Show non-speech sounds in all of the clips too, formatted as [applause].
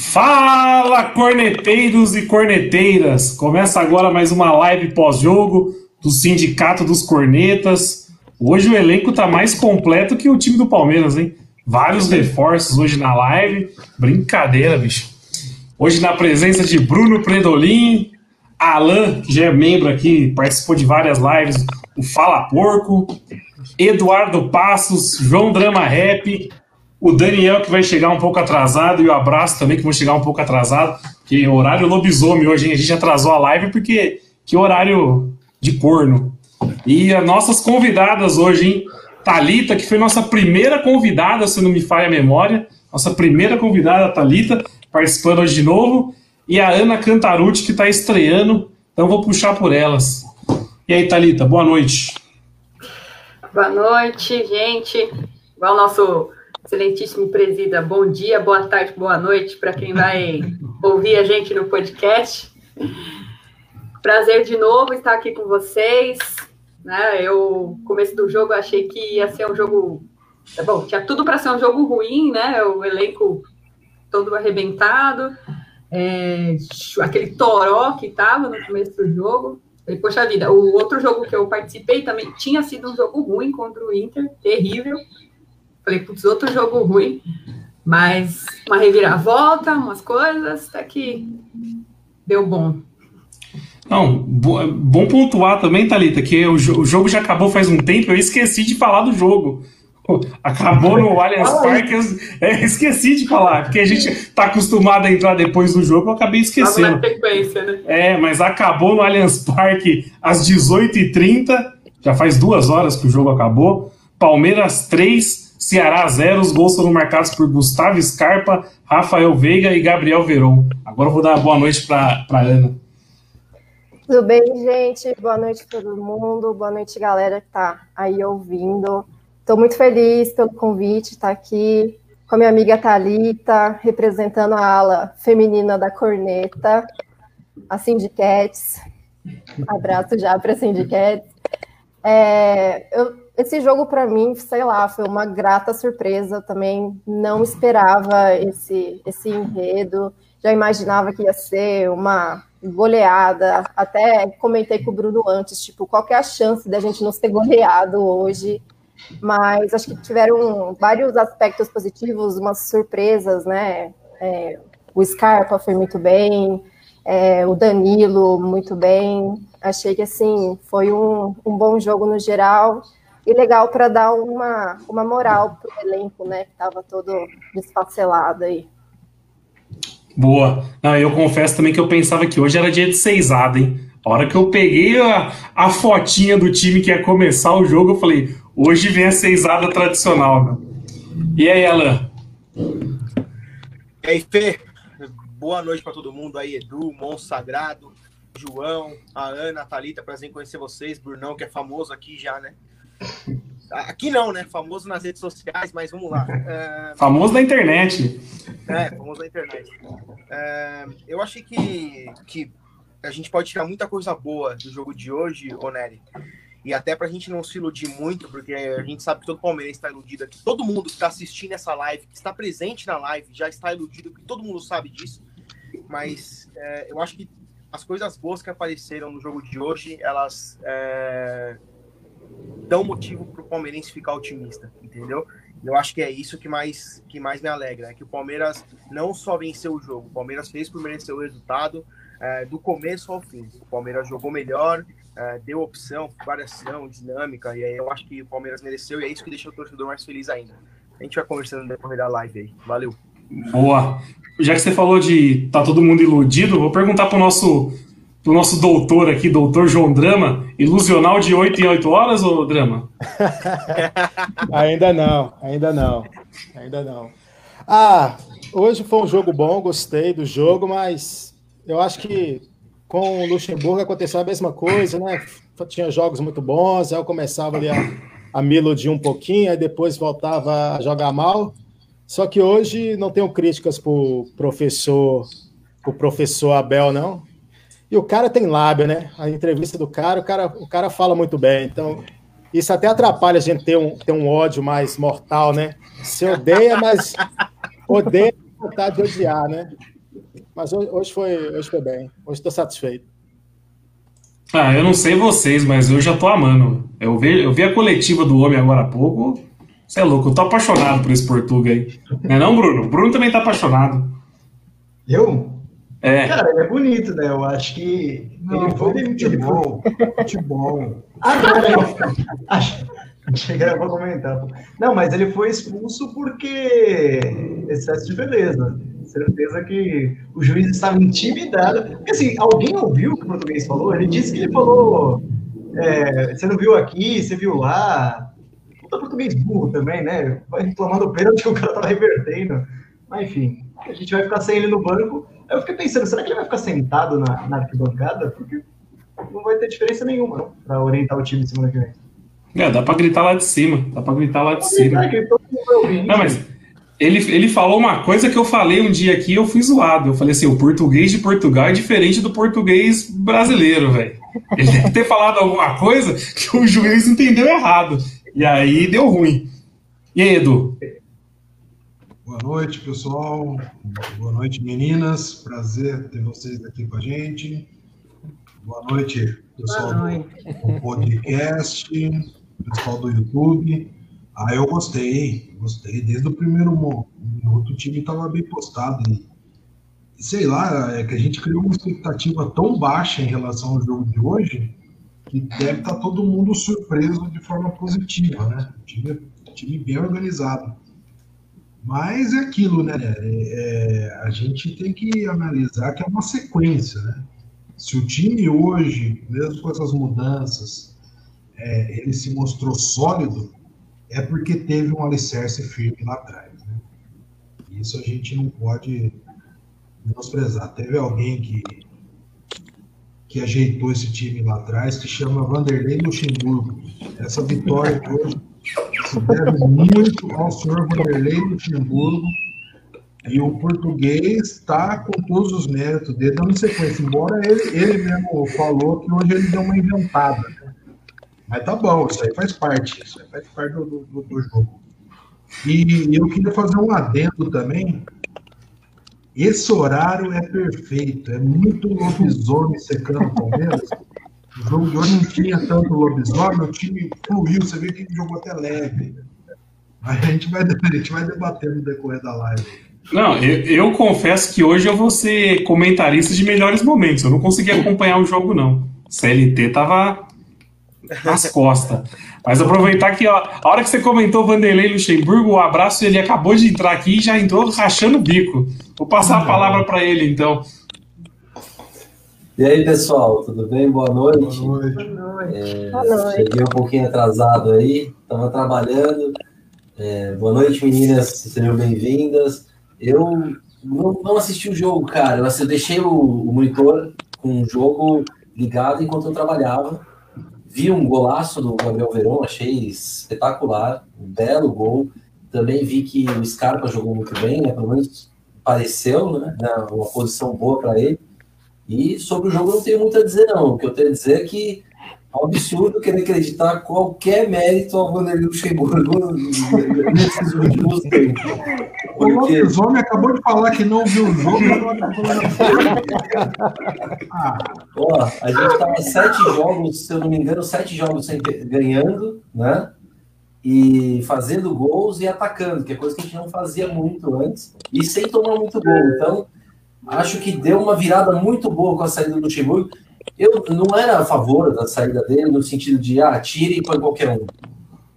Fala, corneteiros e corneteiras! Começa agora mais uma live pós-jogo do Sindicato dos Cornetas. Hoje o elenco tá mais completo que o time do Palmeiras, hein? Vários reforços hoje na live. Brincadeira, bicho. Hoje na presença de Bruno Predolin, Alan, que já é membro aqui, participou de várias lives, o Fala Porco, Eduardo Passos, João Drama Rap, o Daniel, que vai chegar um pouco atrasado, e o Abraço também, que vão chegar um pouco atrasado, que horário lobisomem hoje? A gente atrasou a live porque que horário de corno. E as nossas convidadas hoje, hein? Talita, que foi nossa primeira convidada, se não me falha a memória, nossa primeira convidada, Talita, participando hoje de novo, e a Ana Cantarucci, que está estreando, então vou puxar por elas. E aí, Talita, boa noite. Boa noite, gente. Igual o nosso excelentíssimo presida, bom dia, boa tarde, boa noite para quem vai [laughs] ouvir a gente no podcast. Prazer de novo estar aqui com vocês. Né? Eu, começo do jogo, achei que ia ser um jogo. Tá bom, tinha tudo para ser um jogo ruim, né? O elenco todo arrebentado, é, aquele toró que estava no começo do jogo. Falei, poxa vida, o outro jogo que eu participei também tinha sido um jogo ruim contra o Inter, terrível. Falei, putz, outro jogo ruim, mas uma reviravolta, umas coisas, até que deu bom. Não, bom pontuar também, Thalita, que o, jogo já acabou faz um tempo, eu esqueci de falar do jogo. Acabou no [laughs] Allianz Parque, eu é, esqueci de falar, porque a gente está acostumado a entrar depois do jogo, eu acabei esquecendo. Né? É, mas acabou no Allianz Parque às 18h30, já faz duas horas que o jogo acabou. Palmeiras 3, Ceará 0, os gols foram marcados por Gustavo Scarpa, Rafael Veiga e Gabriel Veron. Agora eu vou dar boa noite para Ana. Tudo bem, gente? Boa noite para todo mundo. Boa noite, galera que está aí ouvindo. Estou muito feliz pelo convite, estar tá aqui com a minha amiga Talita, representando a ala feminina da corneta, a Syndicates. Abraço já para a Syndicates. É, eu esse jogo, para mim, sei lá, foi uma grata surpresa. também não esperava esse, esse enredo. Já imaginava que ia ser uma goleada. Até comentei com o Bruno antes, tipo, qual é a chance da gente não ser goleado hoje? Mas acho que tiveram vários aspectos positivos, umas surpresas, né? É, o Scarpa foi muito bem, é, o Danilo muito bem. Achei que assim foi um, um bom jogo no geral e legal para dar uma, uma moral para o elenco, né? Que estava todo desfacelado aí. Boa. Não, eu confesso também que eu pensava que hoje era dia de seisada, hein? A hora que eu peguei a, a fotinha do time que ia começar o jogo, eu falei, hoje vem a seisada tradicional. Né? E aí, Alan? E aí, Fê? Boa noite para todo mundo aí, Edu, Monstro Sagrado, João, a Ana, a Thalita, prazer em conhecer vocês, Brunão, que é famoso aqui já, né? Aqui não, né? Famoso nas redes sociais, mas vamos lá. É... Famoso na internet. É, famoso na internet. É... Eu achei que, que a gente pode tirar muita coisa boa do jogo de hoje, Oneri. E até pra gente não se iludir muito, porque a gente sabe que todo palmeirense está iludido aqui. Todo mundo que está assistindo essa live, que está presente na live, já está iludido, porque todo mundo sabe disso. Mas é, eu acho que as coisas boas que apareceram no jogo de hoje, elas é, dão motivo para o palmeirense ficar otimista, entendeu? Eu acho que é isso que mais, que mais me alegra, é que o Palmeiras não só venceu o jogo, o Palmeiras fez por merecer o resultado é, do começo ao fim. O Palmeiras jogou melhor, é, deu opção, variação, dinâmica, e aí eu acho que o Palmeiras mereceu e é isso que deixa o torcedor mais feliz ainda. A gente vai conversando depois da live aí. Valeu. Boa. Já que você falou de tá todo mundo iludido, vou perguntar para o nosso do nosso doutor aqui, doutor João Drama, ilusional de 8 em 8 horas, ou Drama? [laughs] ainda não, ainda não, ainda não. Ah, hoje foi um jogo bom, gostei do jogo, mas eu acho que com o Luxemburgo aconteceu a mesma coisa, né? Tinha jogos muito bons, aí eu começava ali a, a me iludir um pouquinho, aí depois voltava a jogar mal. Só que hoje não tenho críticas pro professor, pro professor Abel, não. E o cara tem lábio, né? A entrevista do cara, o cara, o cara fala muito bem. Então, isso até atrapalha a gente ter um, ter um ódio mais mortal, né? Você odeia, mas [laughs] odeia vontade de odiar, né? Mas hoje, hoje, foi, hoje foi bem. Hoje estou satisfeito. Ah, eu não sei vocês, mas eu já tô amando. Eu vi, eu vi a coletiva do homem agora há pouco. Você é louco, eu tô apaixonado por esse Portuga aí. Não é não, Bruno? O Bruno também tá apaixonado. Eu? É. Cara, ele é bonito, né? Eu acho que não, ele foi futebol. Futebol. Agora, acho, chegar eu vou comentar. Não, mas ele foi expulso porque excesso de beleza certeza que o juiz estava intimidado. Porque, assim, alguém ouviu o que o português falou? Ele disse que ele falou: é, você não viu aqui, você viu lá. Puta português burro também, né? Vai reclamando o pênalti que o cara tava revertendo. Mas, enfim, a gente vai ficar sem ele no banco. Eu fiquei pensando: será que ele vai ficar sentado na, na arquibancada? Porque não vai ter diferença nenhuma, para orientar o time semana que vem. É, dá pra gritar lá de cima. Dá pra gritar lá de cima. Não, mas ele, ele falou uma coisa que eu falei um dia aqui eu fui zoado. Eu falei assim: o português de Portugal é diferente do português brasileiro, velho. Ele deve ter falado alguma coisa que o juiz entendeu errado. E aí deu ruim. E aí, Edu? Boa noite, pessoal. Boa noite, meninas. Prazer ter vocês aqui com a gente. Boa noite, pessoal Boa noite. do podcast, pessoal do YouTube. Ah, eu gostei, gostei. Desde o primeiro minuto o time estava bem postado. E, sei lá, é que a gente criou uma expectativa tão baixa em relação ao jogo de hoje que deve estar tá todo mundo surpreso de forma positiva, né? O time, time bem organizado. Mas é aquilo, né? É, é, a gente tem que analisar que é uma sequência, né? Se o time hoje, mesmo com essas mudanças, é, ele se mostrou sólido, é porque teve um alicerce firme lá atrás. Né? Isso a gente não pode menosprezar. Teve alguém que, que ajeitou esse time lá atrás, que chama Vanderlei Luxemburgo. Essa vitória de hoje se deve muito ao senhor Vanderlei Luxemburgo. E o português está com todos os méritos dele, dando sequência. Embora ele, ele mesmo falou que hoje ele deu uma inventada. Né? Mas tá bom, isso aí faz parte, isso aí faz parte do, do, do jogo. E eu queria fazer um adendo também. Esse horário é perfeito, é muito lobisomem secando Palmeiras. O jogo de hoje não tinha tanto lobisomem, o time fluiu, você vê que ele jogou até leve. A gente vai, a gente vai debater no decorrer da live. Não, eu, eu, confesso que hoje eu vou ser comentarista de melhores momentos. Eu não consegui acompanhar o jogo, não. CLT tava nas [laughs] costas. Mas aproveitar que ó, a hora que você comentou Vanderlei Luxemburgo, o abraço, ele acabou de entrar aqui e já entrou rachando o bico. Vou passar a palavra para ele, então. E aí, pessoal, tudo bem? Boa noite. Boa noite. É, boa noite. Cheguei um pouquinho atrasado aí, estava trabalhando. É, boa noite, meninas, sejam bem-vindas. Eu não, não, assisti o jogo, cara. Eu deixei o, o monitor com o jogo ligado enquanto eu trabalhava. Vi um golaço do Gabriel Veron, achei espetacular, um belo gol. Também vi que o Scarpa jogou muito bem, né? Pelo menos pareceu, né? Uma posição boa para ele. E sobre o jogo eu não tenho muito a dizer, não. O que eu tenho a dizer é que é um absurdo querer acreditar qualquer mérito ao Vanderlei Luxemburgo [laughs] nesses últimos tempos. O lobisomem acabou de falar que não viu o jogo. ah. Ó, a gente estava sete jogos, se eu não me engano, sete jogos sem, ganhando, né? E fazendo gols e atacando, que é coisa que a gente não fazia muito antes, e sem tomar muito gol. Então, acho que deu uma virada muito boa com a saída do Luxemburgo. Eu não era a favor da saída dele no sentido de, ah, tire e põe qualquer um.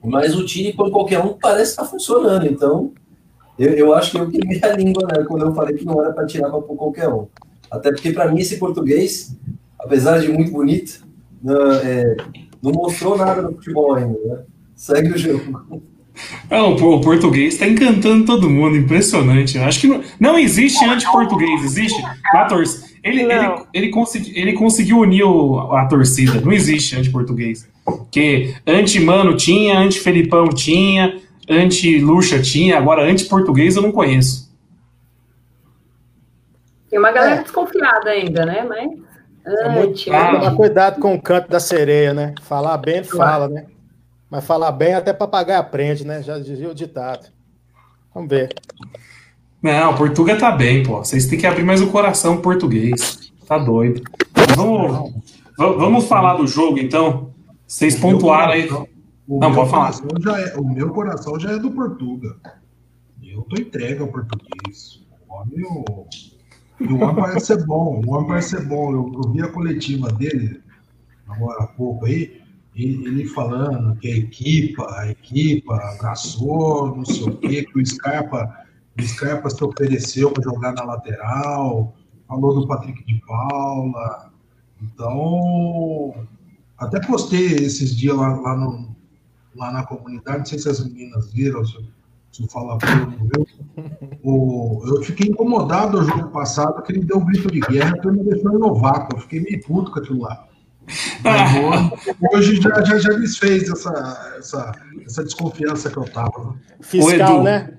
Mas o tire e põe qualquer um parece estar tá funcionando. Então, eu, eu acho que eu queimei a língua né, quando eu falei que não era para tirar para pôr qualquer um. Até porque, para mim, esse português, apesar de muito bonito, não, é, não mostrou nada no futebol ainda. Né? Segue o jogo. Não, o português está encantando todo mundo, impressionante. Eu acho que não, não existe anti-português, existe na torcida. Ele, ele, ele, consegui, ele conseguiu unir o, a torcida, não existe anti-português. Porque anti-Mano tinha, anti-Felipão tinha, anti-Luxa tinha, agora anti-português eu não conheço. Tem uma galera é. desconfiada ainda, né? Mas. É muito, ah, cuidado com o canto da sereia, né? Falar bem, fala, né? Mas falar bem até papagaio aprende, né? Já dizia o ditado. Vamos ver. Não, Portuga tá bem, pô. Vocês têm que abrir mais o coração português. Tá doido. Vamos, vamos falar do jogo, então. Vocês pontuaram aí. Não, pode falar. É, o meu coração já é do Portuga. Eu tô entregue ao português. O meu e o homem parece ser bom, o homem parece ser bom. Eu, eu vi a coletiva dele, agora há pouco aí, ele, falando que a equipa, a equipa abraçou, não sei o quê, que o Scarpa, o Scarpa se ofereceu para jogar na lateral, falou do Patrick de Paula. Então, até postei esses dias lá, lá, no, lá na comunidade, não sei se as meninas viram, se, se Fala o, eu fiquei incomodado no jogo passado que ele deu um grito de guerra que me deixou novato. Eu fiquei meio puto com aquilo lá. Hoje, [laughs] hoje já, já, já desfez essa, essa, essa desconfiança que eu tava. Fiscal, o Edu, né?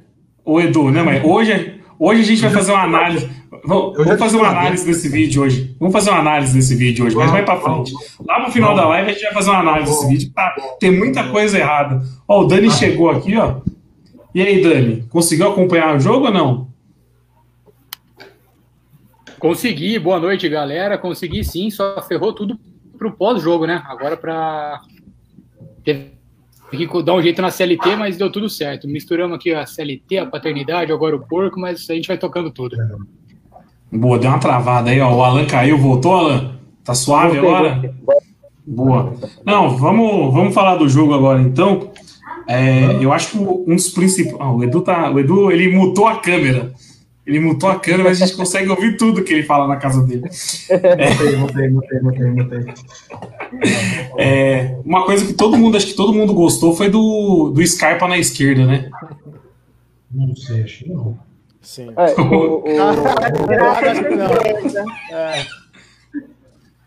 O Edu, né, mãe? Hoje, hoje a gente vai fazer uma análise. Vamos, vamos fazer uma análise desse vídeo hoje. Vamos fazer uma análise desse vídeo hoje, mas vai pra frente. Lá no final da live a gente vai fazer uma análise desse vídeo. Tá, tem muita coisa errada. Ó, o Dani chegou aqui, ó. E aí, Dani, conseguiu acompanhar o jogo ou não? Consegui, boa noite, galera. Consegui sim, só ferrou tudo pro pós-jogo, né? Agora para Teve que dar um jeito na CLT, mas deu tudo certo. Misturamos aqui a CLT, a paternidade, agora o porco, mas a gente vai tocando tudo. Boa, deu uma travada aí, ó. O Alan caiu, voltou, Alan? Tá suave agora? Boa. Não, vamos, vamos falar do jogo agora então. É, eu acho que um dos principais. Ah, o Edu tá. O Edu ele mutou a câmera. Ele mutou a câmera, mas a gente consegue ouvir tudo que ele fala na casa dele. [laughs] É, mutei, mutei, mutei, mutei, É, uma coisa que todo mundo, acho que todo mundo gostou foi do, do Scarpa na esquerda, né? Não sei, acho que não. Sim. É, [laughs] o, o... [laughs]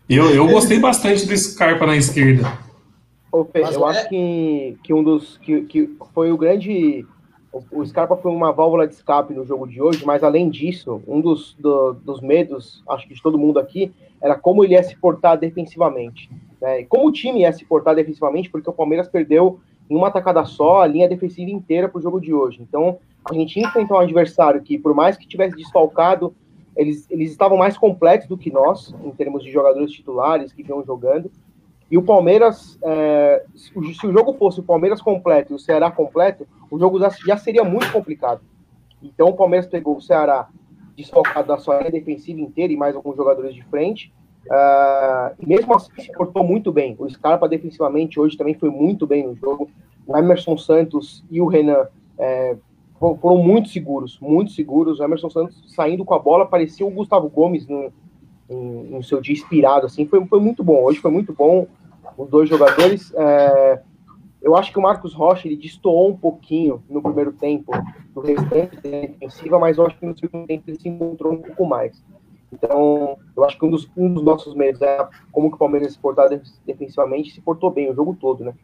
eu, eu gostei bastante do Scarpa na esquerda. Ô, Fê, eu é... acho que, que um dos. Que, que foi o grande. O, Scarpa foi uma válvula de escape no jogo de hoje, mas além disso, um dos, do, dos medos, acho que de todo mundo aqui, era como ele ia se portar defensivamente. Né? Como o time ia se portar defensivamente, porque o Palmeiras perdeu em uma tacada só a linha defensiva inteira para o jogo de hoje. Então, a gente enfrentou um adversário que, por mais que tivesse desfalcado, eles, eles estavam mais completos do que nós, em termos de jogadores titulares que vinham jogando. E o Palmeiras, é, se o jogo fosse o Palmeiras completo e o Ceará completo, o jogo já seria muito complicado. Então o Palmeiras pegou o Ceará desfocado da sua linha defensiva inteira e mais alguns jogadores de frente. Uh, e mesmo assim se portou muito bem. O Scarpa defensivamente hoje também foi muito bem no jogo. O Emerson Santos e o Renan é, foram muito seguros, muito seguros. O Emerson Santos saindo com a bola parecia o Gustavo Gomes no, no seu dia inspirado, assim, foi, foi muito bom. Hoje foi muito bom os dois jogadores. É, eu acho que o Marcos Rocha ele destoou um pouquinho no primeiro tempo do restante da defensiva, mas eu acho que no segundo tempo ele se encontrou um pouco mais. Então, eu acho que um dos, um dos nossos medos é como que o Palmeiras se portar defensivamente se portou bem o jogo todo, né?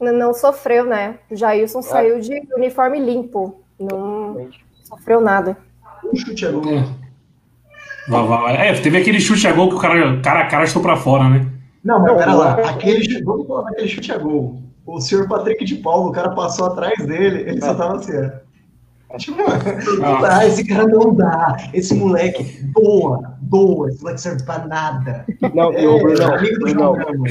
Não sofreu, né? O Jailson é. saiu de uniforme limpo. Não sofreu nada. Um chute é gol. É, teve aquele chute a gol que o cara, cara a cara estou para fora, né? Não, mas pera lá, aquele, vamos falar daquele chute a gol. O senhor Patrick de Paulo, o cara passou atrás dele, ele só tava assim, Tipo, não dá, [laughs] esse cara não dá. Esse moleque doa, doa, esse moleque serve pra nada. Não, é, eu, Bruno, amigo do Bruno,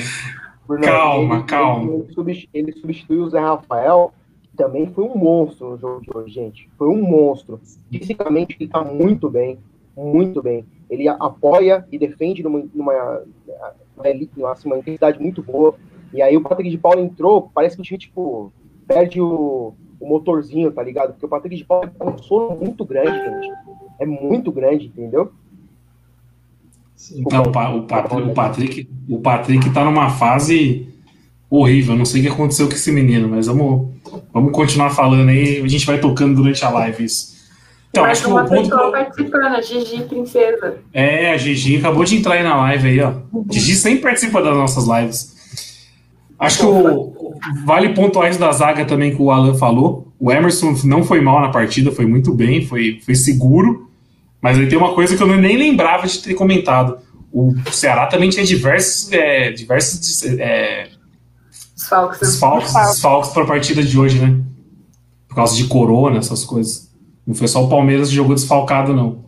Bruno, calma, ele, calma. Ele, substituiu o Zé Rafael, que também foi um monstro no jogo de hoje, gente. Foi um monstro. Fisicamente, ele tá muito bem muito bem. Ele apoia e defende numa, numa, numa, assim, uma intensidade muito boa. E aí o Patrick de Paula entrou, parece que o time, tipo, perde o, o motorzinho, tá ligado? Porque o Patrick de Paula é um sono muito grande, gente. É muito grande, entendeu? Não, o, Patrick, o Patrick, o Patrick tá numa fase horrível. Não sei o que aconteceu com esse menino, mas vamos, vamos continuar falando aí. A gente vai tocando durante a live isso. Então, Mas acho que uma ponto. Pessoa participando, a Gigi Princesa. É, a Gigi acabou de entrar aí na live aí, ó. Gigi sempre participa das nossas lives. Acho que o, vale pontuar isso da zaga também que o Alan falou. O Emerson não foi mal na partida, foi muito bem, foi, foi seguro. Mas aí tem uma coisa que eu nem lembrava de ter comentado. O Ceará também tinha diversos, é, diversos é, desfalques, desfalques, desfalques para a partida de hoje, né? Por causa de corona, essas coisas. Não foi só o Palmeiras que jogou desfalcado, não.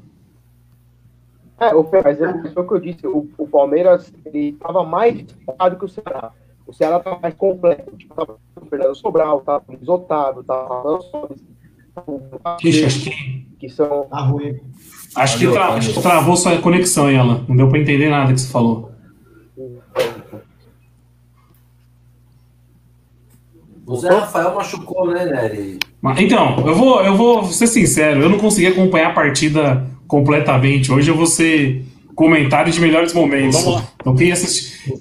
É, o, mas é o que eu disse, o, o Palmeiras estava mais desfalcado que o Ceará. O Ceará estava mais completo. Tipo, tava o Fernando Sobral, tava o Luiz Otávio, tava o que... são... Tá. Acho que, tra... acho que travou sua conexão, hein, Alan? Não deu para entender nada que você falou. O Zé Rafael machucou, né, Nery? Então, eu vou, eu vou ser sincero, eu não consegui acompanhar a partida completamente. Hoje eu vou ser comentário de melhores momentos. Vamos lá. Então quem assistiu.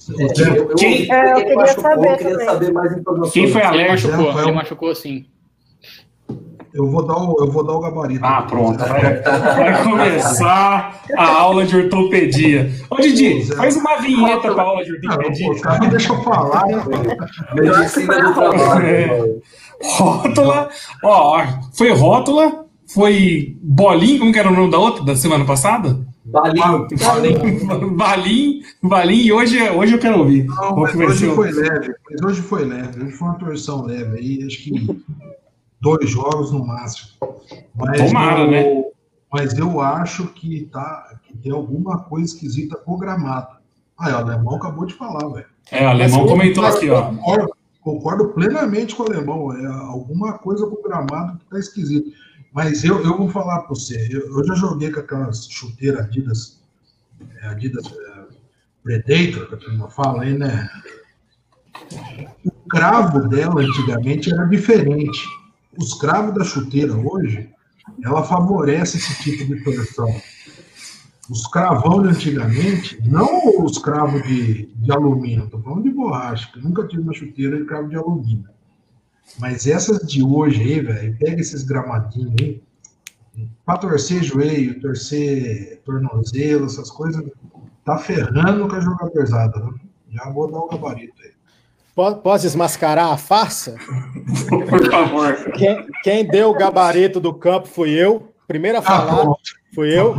Quem, é, eu queria saber, eu queria saber mais informações. Quem foi alérgico? Ele machucou, ele machucou sim. Eu vou dar o, eu vou dar o gabarito. Ah, pronto. Vai, vai [laughs] começar a aula de ortopedia. Ô, Didi, faz uma vinheta para a aula de ortopedia. Não, cara, deixa eu falar. Né? Medicina do trabalho. [laughs] É. Rótula, ó, foi rótula, foi bolinho, como que era o nome da outra, da semana passada? Balim. Balim. Balim, [laughs] Balim, e hoje, hoje eu quero ouvir. Não, mas hoje foi leve, mas hoje foi leve, hoje foi uma torção leve aí, acho que dois jogos no máximo. Mas Tomara, eu, né? Mas eu acho que, tá, que tem alguma coisa esquisita programada. Ah, o alemão acabou de falar, velho. É, o alemão mas, comentou mas, aqui, ó. Concordo, plenamente com o alemão. É alguma coisa programada que tá esquisito. Mas eu, eu vou falar para você. Eu, eu, já joguei com aquelas chuteiras Adidas, é, Adidas é, Predator, que a turma fala aí, né? O cravo dela antigamente era diferente os cravos da chuteira hoje, ela favorece esse tipo de torção. Os cravão de antigamente, não os cravos de, de alumínio, estou falando de borracha, que nunca tive uma chuteira de cravo de alumínio. Mas essas de hoje aí, velho, pega esses gramadinhos aí, para torcer joelho, torcer tornozelo, essas coisas, tá ferrando com a jogadorzada. Né? Já vou dar o gabarito aí. Posso desmascarar a farsa? [laughs] Por favor. Quem, quem, deu o gabarito do campo fui eu. Primeira a falar fui eu.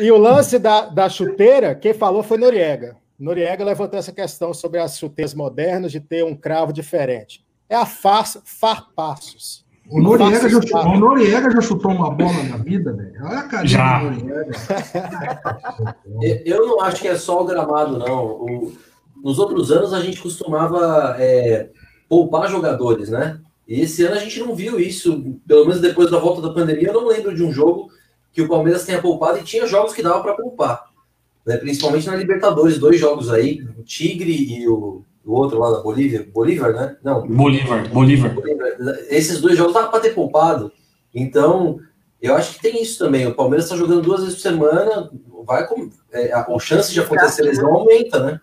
E o lance da, da chuteira, quem falou foi Noriega. Noriega levantou essa questão sobre as chuteiras modernas de ter um cravo diferente. É a farsa, farpassos. O Noriega, já, chutou, o Noriega já chutou uma bola na vida, velho. Olha a carinha já. do Noriega. [laughs] Eu não acho que é só o gramado, não. O nos outros anos a gente costumava é, poupar jogadores, né? E esse ano a gente não viu isso, pelo menos depois da volta da pandemia, eu não lembro de um jogo que o Palmeiras tenha poupado e tinha jogos que dava para poupar. Né? Principalmente na Libertadores, dois jogos aí, o Tigre e o, o outro lá da Bolívia, Bolívar, né? Não. Bolívar, Bolívar. Esses dois jogos dava para ter poupado. Então, eu acho que tem isso também. O Palmeiras está jogando duas vezes por semana, vai com, é, a, a chance de acontecer lesão aumenta, né?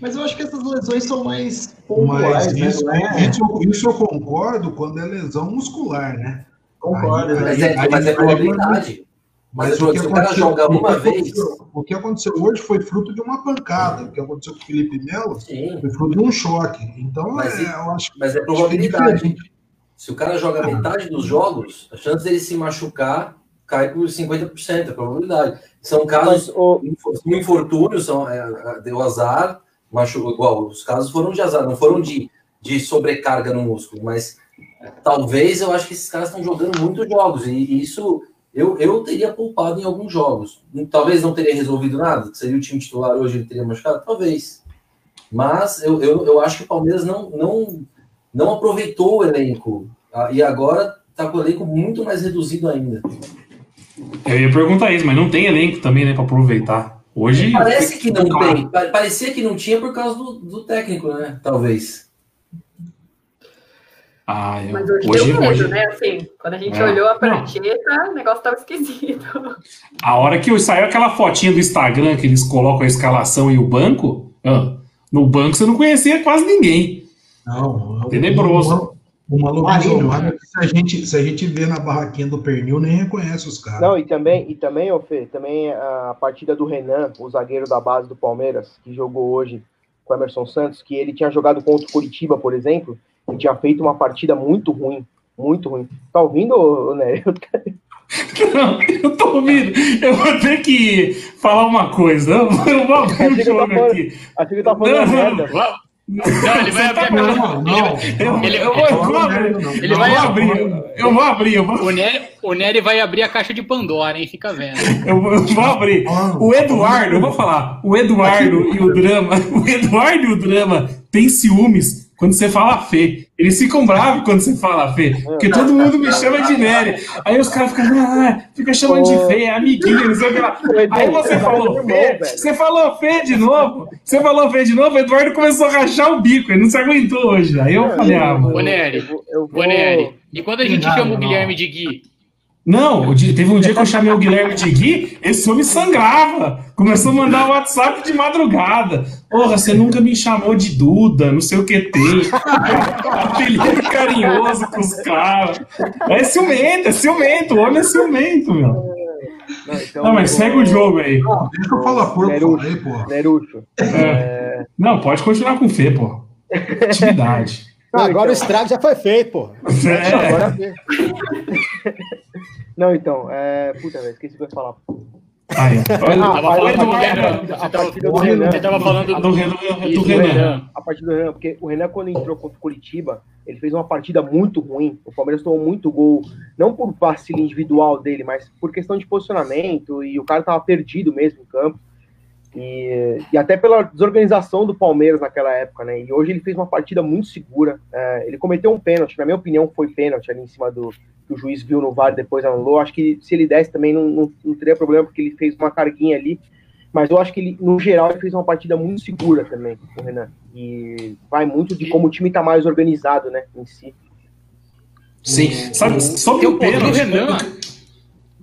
Mas eu acho que essas lesões são mais pontuais, né? Isso, né? isso, isso, eu concordo quando é lesão muscular, né? Concordo. Aí, mas, é, aí, mas é probabilidade. Mas, mas o, que o cara joga uma vez. O que aconteceu hoje foi fruto de uma pancada. O que aconteceu com o Felipe Melo foi fruto de um choque. Então, mas, é, eu acho Mas é probabilidade. Se o cara joga metade dos jogos, a chance dele se machucar cai por 50%, é probabilidade. São casos, Mas, o... um infortúnio, são, é, deu azar, machucou, igual, os casos foram de azar, não foram de, de sobrecarga no músculo, mas talvez eu acho que esses caras estão jogando muitos jogos, e, isso eu, eu teria poupado em alguns jogos. Talvez não teria resolvido nada, seria o time titular hoje, ele teria machucado, talvez. Mas eu, eu, eu acho que o Palmeiras não, não, não aproveitou o elenco, ah, e agora está com o elenco muito mais reduzido ainda. Eu ia perguntar isso, mas não tem elenco também, né, para aproveitar. Hoje. Parece que não tem. Parecia que não tinha por causa do, do técnico, né? Talvez. Ah, eu... Mas hoje, hoje deu medo, hoje... né? Assim, quando a gente é. olhou a prancheta, o negócio tava esquisito. A hora que saiu aquela fotinha do Instagram que eles colocam a escalação e o banco, ah, No banco você não conhecia quase ninguém. Não, Tenebroso. Uma lobisomada que se a, gente, se a gente vê na barraquinha do pernil, nem reconhece os caras. Não, e também, e também, ô Fê, também a partida do Renan, o zagueiro da base do Palmeiras, que jogou hoje com o Emerson Santos, que ele tinha jogado contra o Curitiba, por exemplo, e tinha feito uma partida muito ruim, muito ruim. Tá ouvindo, né? Não, eu tô ouvindo. Eu vou ter que falar uma coisa. Eu vou abrir o jogo tá aqui. Acho que tá falando Não, merda. Não, ele vai abrir a caixa. Não, não. Eu, Ele- eu eu Eu vai vou abrir. Eu vou abrir. Eu vou, O Nery, o Nery vai abrir a caixa de Pandora, hein? Fica vendo. eu vou- eu vou abrir. O Eduardo, eu vou falar. O Eduardo e o Drama. [laughs] O Eduardo e o Drama têm ciúmes quando você fala Fê. Eles ficam bravos quando você fala Fê. Porque todo mundo me chama de Nery. Aí os caras ficam, ah, fica chamando de Fê, é amiguinho, não sei o que lá. Aí você falou Fê, você falou Fê de novo. Você falou Fê de novo, o Eduardo começou a rachar o bico, ele não se aguentou hoje. Aí eu falei, ah, mano. Ô, Nery, vou-. E quando a gente chama o. Guilherme de Gui? Não, o teve um dia que eu chamei o Guilherme de Gui, esse homem sangrava. Começou a mandar WhatsApp de madrugada. Porra, você nunca me chamou de Duda, não sei o que tem. Apelido carinhoso com os caras. É ciumento, é ciumento, o homem é ciumento, meu. Não, então, Não, mas segue o jogo aí. Não, deixa eu falar por Nerucho. aí, pô. Nerucho. É. Não, pode continuar com fé, pô. Atividade. Não, agora então. o estrago já foi feito, pô. É. Agora vê. Não, então, é... Puta, velho, esqueci o que eu ia falar. Aí, olha, Ah, Tava a falando do partida- Renan. a Você tava, partida do Renan. você tava falando a do Renan, do Renan. A partir do Renan, porque o Renan, quando entrou contra o Curitiba, ele fez uma partida muito ruim. O Palmeiras tomou muito gol, não por vacilo individual dele, mas por questão de posicionamento, e o cara tava perdido mesmo em campo. E, e até pela desorganização do Palmeiras naquela época, né? E hoje ele fez uma partida muito segura. É, ele cometeu um pênalti, na minha opinião, foi pênalti ali em cima do que o juiz viu no VAR e depois anulou. Acho que se ele desse também não, não, não teria problema, porque ele fez uma carguinha ali. Mas eu acho que ele, no geral, ele fez uma partida muito segura também, o Renan. E vai muito de como o time tá mais organizado, né, em si. Sim. Sabe, sobre Tem o pênalti. Renan.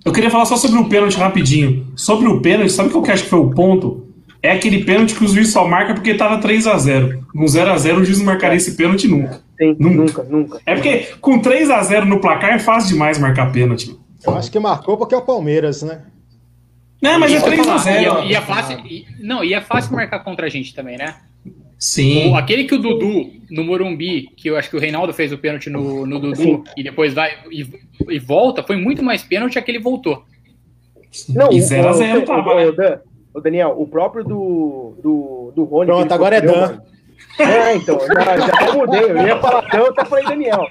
Eu queria falar só sobre o pênalti rapidinho. Sobre o pênalti, sabe o que eu acho que foi o ponto? É aquele pênalti que o juiz só marca porque tava 3x0. Com 0x0 o juiz não marcaria esse pênalti nunca. Sim, Nunca. nunca, nunca. É porque com 3x0 no placar é fácil demais marcar pênalti. Eu acho que marcou porque é o Palmeiras, né? Não, mas é Isso que eu ia falar. 3x0. E, e é fácil. e- não, e é fácil marcar contra a gente também, né? Sim. O- aquele que o Dudu, no Morumbi, que eu acho que o Reinaldo fez o pênalti no, no Dudu Sim. e depois vai e, e volta, foi muito mais pênalti a que ele voltou. Não, E o- 0x0 o- o, o, o Daniel, o próprio do, do, do Rony. Pronto, agora é Dan. É, então, já, já mudei. Eu ia falar Dan, eu até falei Daniel.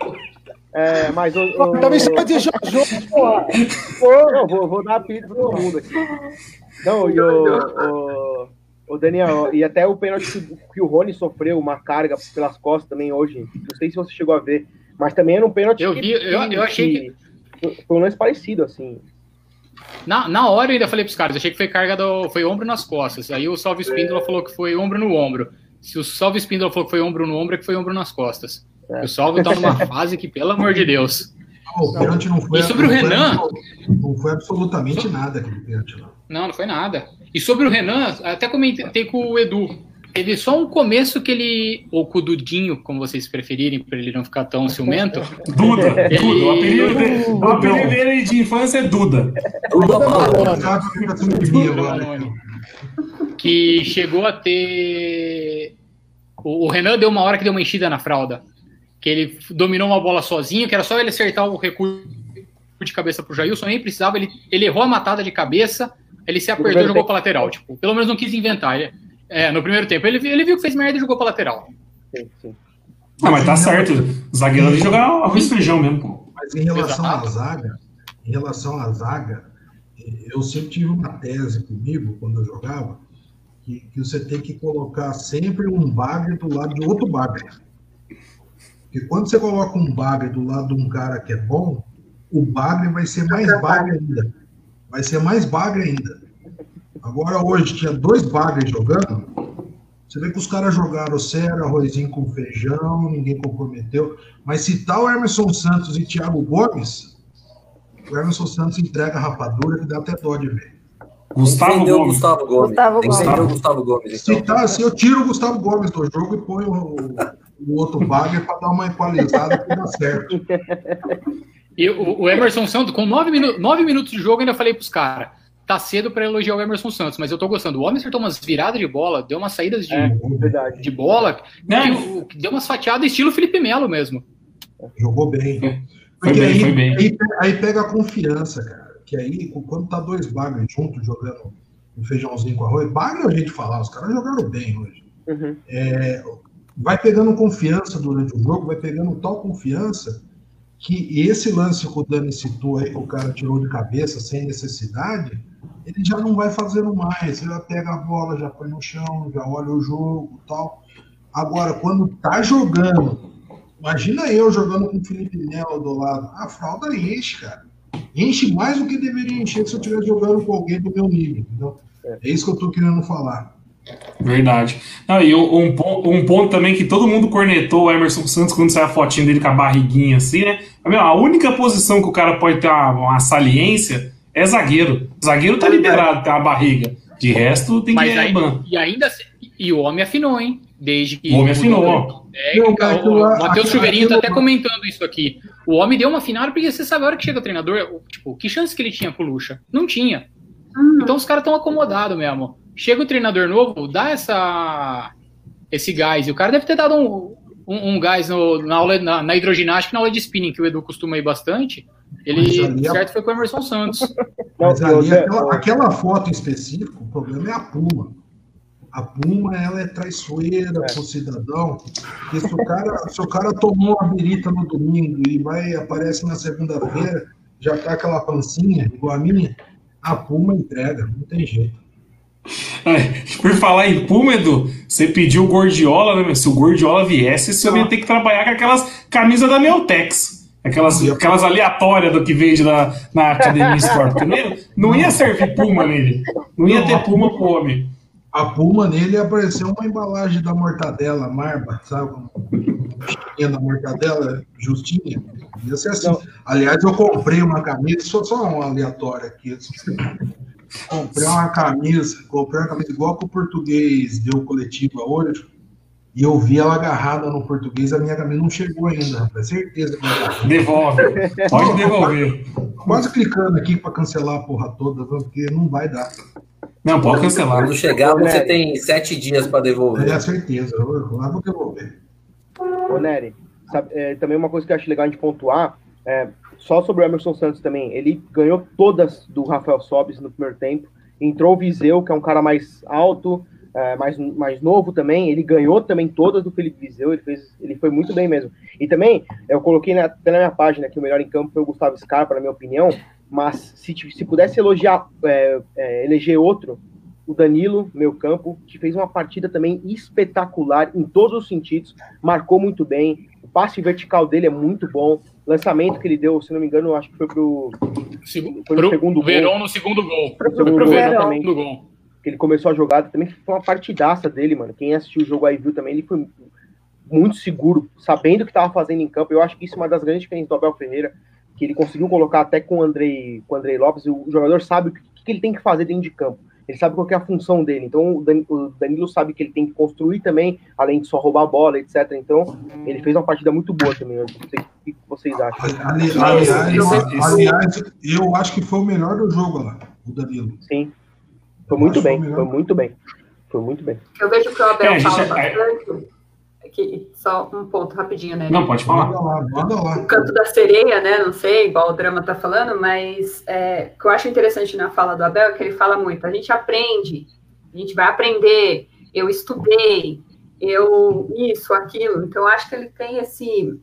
É, mas o. o Tá me chamando de Jojo, porra. Pô, não, vou, vou dar apelido todo mundo aqui. Não, e o, o, o Daniel, e até o pênalti que, o Rony sofreu, uma carga pelas costas também hoje. Não sei se você chegou a ver. Mas também era um pênalti Eu que- vi, eu- eu achei que. Foi um lance parecido, assim. Na, na hora eu ainda falei pros caras, achei que foi carga do. Foi ombro nas costas. Aí o Salve Espíndola falou que foi ombro no ombro. Se o Salve Espíndola falou que foi ombro no ombro, é que foi ombro nas costas. É. O Salve tá numa [laughs] fase que, pelo amor de Deus. Não, o pênalti não foi. E sobre o Renan? Não foi absolutamente nada aquele pênalti lá. Não, não foi nada. E sobre o Renan, até comentei com o Edu. Teve só um começo que ele. Ou com o Dudinho, como vocês preferirem, para ele não ficar tão ciumento. Duda, Ele- Duda. O apelido, dele, o apelido dele de infância é Duda. Tá de mim agora. Danone, que chegou a ter. O, o Renan deu uma hora que deu uma enchida na fralda. Que ele dominou uma bola sozinho, que era só ele acertar o recuo de cabeça pro Jailson, nem precisava, ele, ele errou a matada de cabeça, ele se apertou e jogou tempo. pra lateral. Tipo, pelo menos não quis inventar. Ele- é, no primeiro tempo. Ele, ele viu que fez merda e jogou pra lateral. Sim, sim. Ah, mas tá certo. O zagueiro que jogar arroz e feijão mesmo, pô. Mas em relação Exato. à zaga, em relação à zaga, eu sempre tive uma tese comigo quando eu jogava, que, que você tem que colocar sempre um bagre do lado de outro bagre. Porque quando você coloca um bagre do lado de um cara que é bom, o bagre vai ser mais bagre ainda. Vai ser mais bagre ainda. Agora hoje tinha dois bagres jogando. Você vê que os caras jogaram sério, arrozinho com feijão, ninguém comprometeu. Mas se tá o Emerson Santos e Thiago Gomes, o Emerson Santos entrega a rapadura que dá até dó de ver. Gustavo Gomes. Gustavo Gomes. Gustavo Gomes. defender o Gustavo Gomes. Se, Então. tá, se eu tiro o Gustavo Gomes do jogo e ponho o, o outro bagger para dar uma equalizada que dá certo. [laughs] E o, o Emerson Santos, com nove, minu nove minutos de jogo, ainda falei pros caras. Tá cedo pra elogiar o Emerson Santos, mas eu tô gostando. O homem acertou umas viradas de bola, deu umas saídas de, É, verdade. de bola, Né? o- que deu umas fatiadas estilo Felipe Melo mesmo. Jogou bem. Foi Porque bem, aí, foi bem. Aí, aí pega a confiança, cara. Que aí, quando tá dois baggers juntos jogando um feijãozinho com arroz, bagger é a gente falar, os caras jogaram bem hoje. Uhum. É, vai pegando confiança durante o jogo, vai pegando tal confiança que esse lance que o Dani citou aí, que o cara tirou de cabeça sem necessidade, ele já não vai fazendo mais. Ele já pega a bola, já põe no chão, já olha o jogo tal. Agora, quando tá jogando, imagina eu jogando com o Felipe Melo do lado. A fralda enche, cara. Enche mais do que deveria encher se eu estivesse jogando com alguém do meu nível. Entendeu? É isso que eu tô querendo falar. Verdade. Não, e um, um pon- ponto também que todo mundo cornetou o Emerson Santos quando saiu a fotinha dele com a barriguinha assim, né? Meu, a única posição que o cara pode ter uma, uma saliência é zagueiro. Zagueiro tá liberado, tem uma barriga. De resto, tem Mas que ir aí, ban. e ainda e o homem afinou, hein? Desde que O homem afinou. técnica, o, o Matheus Chuveirinho tá até comentando isso aqui. O homem deu uma afinada porque você sabe a hora que chega o treinador, tipo, que chance que ele tinha com o Lucha? Não tinha. Então os caras estão acomodados mesmo. Chega o treinador novo, dá essa esse gás. E o cara deve ter dado um, um, um gás no- na, aula, na, na hidroginástica, na aula de spinning, que o Edu costuma ir bastante. Ele, ali a- certo, foi com o Emerson Santos. [laughs] Mas e ali, outra- aquela, aquela foto em específico, o problema é a Puma. A Puma, ela é traiçoeira É. pro cidadão. Porque se o cara, se o cara tomou uma birita no domingo e vai aparece na segunda-feira, já tá aquela pancinha igual a minha, a Puma entrega, não tem jeito. [laughs] Por falar em Puma, Edu, você pediu o Gordiola, né? Se o Gordiola viesse, você ia ter que trabalhar com aquelas camisas da Meltex. Aquelas, aquelas aleatórias do que vende na, na Academia Sport. Porque não ia, não ia servir Puma nele. Não ia ter Puma pro homem. A Puma nele apareceu uma embalagem da mortadela marba, sabe? Uma Justinha da mortadela, justinha. Ia ser assim. Aliás, eu comprei uma camisa, só, só um aleatório aqui. Comprei uma camisa, comprei uma camisa igual que o português deu coletiva hoje. E eu vi ela agarrada no português, a minha camisa não chegou ainda, rapaz. Certeza que. Devolve. Pode devolver. Quase clicando aqui para cancelar a porra toda, porque não vai dar. Não, pode cancelar. Quando chegar, você tem sete dias para devolver. É certeza, eu lá vou devolver. Ô, Nery, sabe, é, também uma coisa que eu acho legal a gente pontuar, é, só sobre o Emerson Santos também, ele ganhou todas do Rafael Sobis no primeiro tempo, entrou o Viseu, que é um cara mais alto, é, mais, mais novo também, ele ganhou também todas do Felipe Viseu, ele, fez, ele foi muito bem mesmo. E também, eu coloquei na, até na minha página que o melhor em campo foi o Gustavo Scarpa, na minha opinião, mas se, se pudesse elogiar, é, é, eleger outro, o Danilo, meu campo, que fez uma partida também espetacular em todos os sentidos, marcou muito bem, passe vertical dele é muito bom, lançamento que ele deu, se não me engano, acho que foi pro, Segu- foi pro segundo Verón gol. no segundo gol. Pro segundo pro gol, exatamente. no gol. que ele começou a jogada, também foi uma partidaça dele, mano. Quem assistiu o jogo aí viu também, ele foi muito seguro, sabendo o que estava fazendo em campo. Eu acho que isso é uma das grandes diferenças do Abel Ferreira, que ele conseguiu colocar até com o Andrei, com o Andrei Lopes, o jogador sabe o que, que ele tem que fazer dentro de campo. Ele sabe qual que é a função dele. Então o Dan- o Danilo sabe que ele tem que construir também, além de só roubar a bola, etc. Então ele fez uma partida muito boa também. Eu não sei o que vocês acham. Ali- Aliás, aliás, eu acho que foi o melhor do jogo lá, o Danilo. Sim. Foi muito bem, foi muito bem. Foi muito bem. Eu vejo que o Abel É, fala é- bastante. Que, só um ponto rapidinho, né? Não, pode falar. Manda lá, o canto da sereia, né? Não sei, igual o drama tá falando, mas é, o que eu acho interessante na fala do Abel é que ele fala muito. A gente aprende, a gente vai aprender. Eu estudei, eu isso, aquilo. Então eu acho que ele tem esse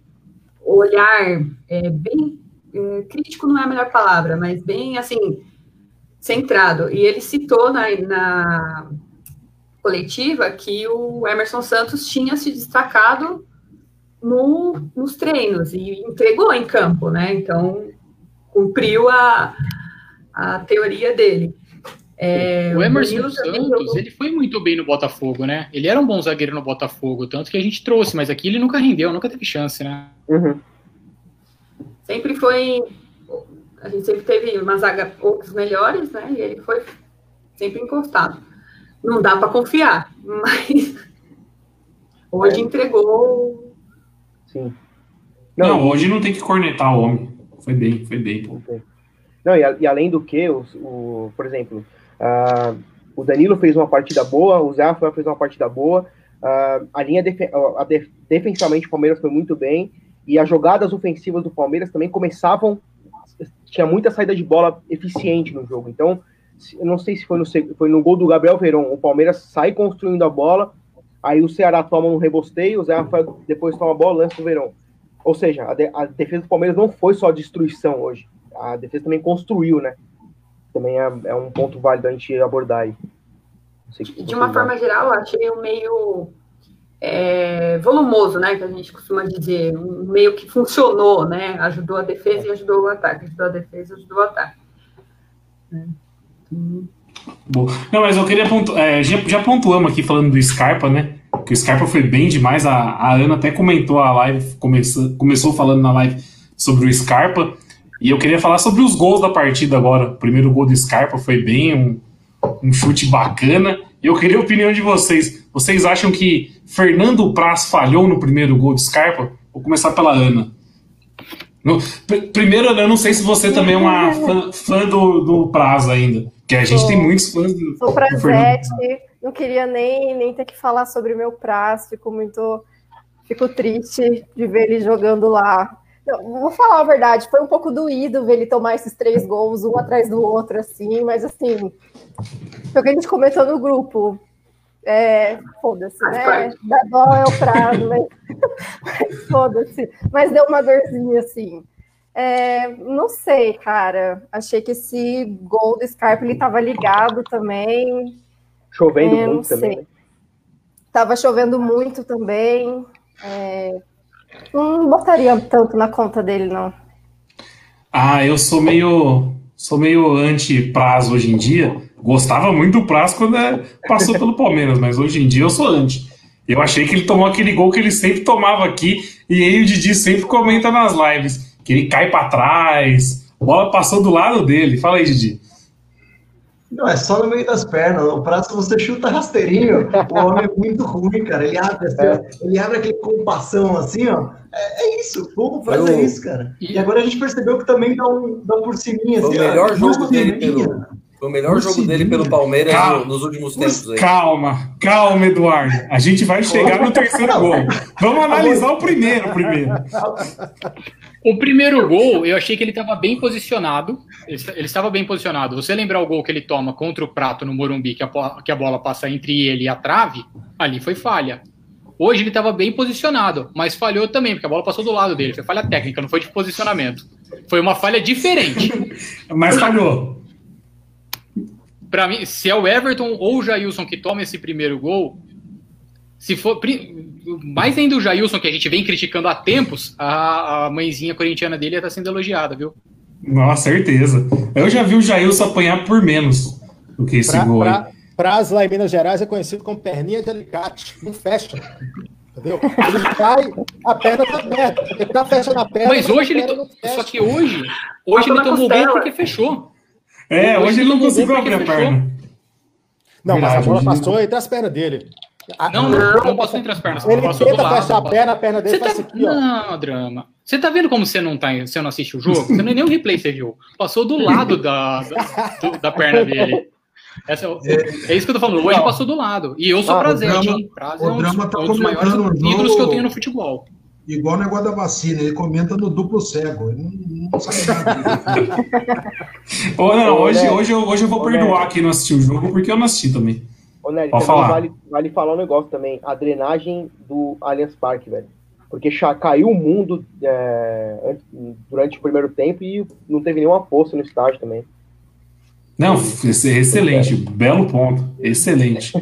olhar é, bem é, crítico, não é a melhor palavra, mas bem assim centrado. E ele citou na, na coletiva que o Emerson Santos tinha se destacado no, nos treinos e entregou em campo, né? Então cumpriu a, a teoria dele. É, O Emerson também Santos, jogou- ele foi muito bem no Botafogo, né? Ele era um bom zagueiro no Botafogo, tanto que a gente trouxe, mas aqui ele nunca rendeu, nunca teve chance, né? Uhum. sempre foi. A gente sempre teve uma zaga outros melhores, né? E ele foi sempre encostado. Não dá para confiar, mas [laughs] hoje é. entregou. Sim. Não, não, hoje não tem que cornetar o homem. Foi bem, foi bem. Não, e, e além do que, o, o por exemplo, uh, o Danilo fez uma partida boa, o Zé fez uma partida boa, uh, a linha def a def defensivamente o Palmeiras foi muito bem, e as jogadas ofensivas do Palmeiras também começavam, tinha muita saída de bola eficiente no jogo. Então, eu não sei se foi no, foi no gol do Gabriel Verón, o Palmeiras sai construindo a bola, aí o Ceará toma um rebosteio, o Zé Rafael depois toma a bola, lança o Verón. Ou seja, a, de, a, defesa do Palmeiras não foi só destruição hoje, a defesa também construiu, né? Também é, é um ponto válido a gente abordar aí. De uma forma geral, eu achei o meio é, volumoso, né? Que a gente costuma dizer, um meio que funcionou, né? Ajudou a defesa e ajudou o ataque, ajudou a defesa e ajudou o ataque. Não, mas eu queria pontuar, é, já, já pontuamos aqui falando do Scarpa, né? Que o Scarpa foi bem demais. A, a Ana até comentou a live, começou, começou falando na live sobre o Scarpa. E eu queria falar sobre os gols da partida agora. O primeiro gol do Scarpa foi bem, um, um chute bacana. E eu queria a opinião de vocês. Vocês acham que Fernando Praz falhou no primeiro gol de Scarpa? Vou começar pela Ana. No, pr primeiro, eu não sei se você também é uma fã, fã do, do Praz ainda. Que a gente tem muitos fãs do. Sou Prazete, não queria nem, nem ter que falar sobre o meu Praz, fico muito. Fico triste de ver ele jogando lá. Não, vou falar a verdade, foi um pouco doído ver ele tomar esses três gols, um atrás do outro, assim, mas assim, foi o que a gente comentou no grupo. É, foda-se, né? Da dó é o prazo, mas, [laughs] mas foda-se. Mas deu uma dorzinha assim. É, não sei, cara. Achei que esse gol do Scarpa ele tava ligado também. Chovendo é, muito também. Né? Tava chovendo muito também. É, não botaria tanto na conta dele, não. Ah, eu sou meio sou meio anti-prazo hoje em dia. Gostava muito do prazo quando é, passou pelo Palmeiras, mas hoje em dia eu sou anti. Eu achei que ele tomou aquele gol que ele sempre tomava aqui, e aí o Didi sempre comenta nas lives, que ele cai para trás, a bola passou do lado dele. Fala aí, Didi. Não, é só no meio das pernas. O prato, você chuta rasteirinho, o homem é muito ruim, cara. Ele abre, assim, é. ele abre aquele compassão assim, ó. É, é isso, como prazo é isso, cara. E agora a gente percebeu que também dá, um, dá por cima. Assim, o melhor jogo dele pelo. Foi o melhor jogo dele pelo Palmeiras calma, nos últimos tempos. Aí. Calma, calma, Eduardo. A gente vai chegar no terceiro gol. Vamos analisar o primeiro primeiro. O primeiro gol, eu achei que ele estava bem posicionado. Ele estava bem posicionado. Você lembrar o gol que ele toma contra o Prato no Morumbi, que a, que a bola passa entre ele e a trave, ali foi falha. Hoje ele estava bem posicionado, mas falhou também, porque a bola passou do lado dele. Foi falha técnica, não foi de posicionamento. Foi uma falha diferente. [laughs] mas falhou. Para mim, se é o Everton ou o Jailson que toma esse primeiro gol, se for mais ainda o Jailson, que a gente vem criticando há tempos, a, a mãezinha corintiana dele está sendo elogiada, viu? Nossa, certeza. Eu já vi o Jailson apanhar por menos do que esse pra, gol pra, aí. Praz lá em Minas Gerais é conhecido como perninha de alicate, não fecha. Entendeu? Ele cai, a perna tá aberta. Ele tá fechando a perna. Mas hoje ele. To... Só que hoje, hoje ele tomou gol porque fechou. É, hoje, hoje ele não conseguiu abrir a perna. Não, Verdade, mas a bola passou entre as pernas dele. Não, não, não passou entre as pernas. Ele passou tenta fechar a perna, a perna dele faz tá... aqui, ó. Não, drama. Você tá vendo como você não, tá, você não assiste o jogo? Você nem o replay você viu. Passou do lado da, da, da perna dele. Essa, é, é, isso que eu tô falando. Hoje não. passou do lado. E eu sou ah, prazer, hein? Prazer é um dos, tá um dos maiores ídolos que eu tenho no futebol. Igual o negócio da vacina, ele comenta no duplo cego. Ele não, não sabe nada. [laughs] Ô, não, hoje, hoje, eu, hoje eu vou perdoar quem não assistiu o jogo, porque eu não assisti também. Ô, Nery, Pode falar. Vale, vale falar um negócio também. A drenagem do Allianz Parque, velho. Porque caiu o mundo é, durante o primeiro tempo e não teve nenhuma força no estádio também. Não, excelente, belo ponto, excelente. [laughs]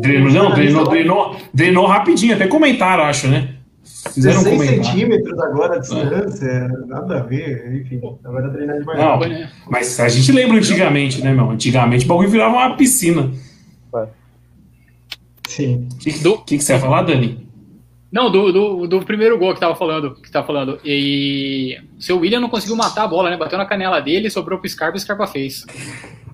drenou, não, drenou, drenou, drenou rapidinho, até comentaram, acho, né? Fizeram 16 um centímetros agora de distância, é. nada a ver, enfim, agora a drenagem mais Não, mas a gente lembra antigamente, né, meu? Antigamente o bagulho virava uma piscina. Sim. O que, que, que, você ia falar, Dani? Não, do, do, do, primeiro gol que tava falando, que tava falando. E o seu William não conseguiu matar a bola, né? Bateu na canela dele, sobrou pro Scarpa e o Scarpa fez.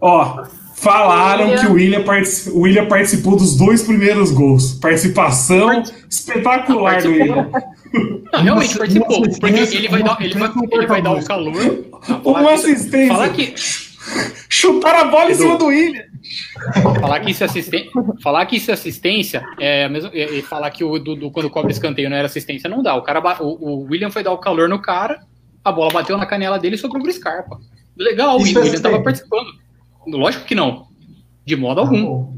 Ó, falaram William. que o William, particip, o William participou dos dois primeiros gols. Participação Particip... espetacular do William. [laughs] Não, realmente participou, porque ele vai dar, ele vai, ele vai dar o calor. Uma assistência. Falar que. Chutar a bola em cima do William. Falar que isso é assistência, falar que isso é assistência é mesmo, e falar que o do, do, quando cobre escanteio não era assistência não dá. O cara, o, o, William foi dar o calor no cara, a bola bateu na canela dele e sobrou pro Scarpa. Legal, isso o William estava participando. Lógico que não, de modo algum.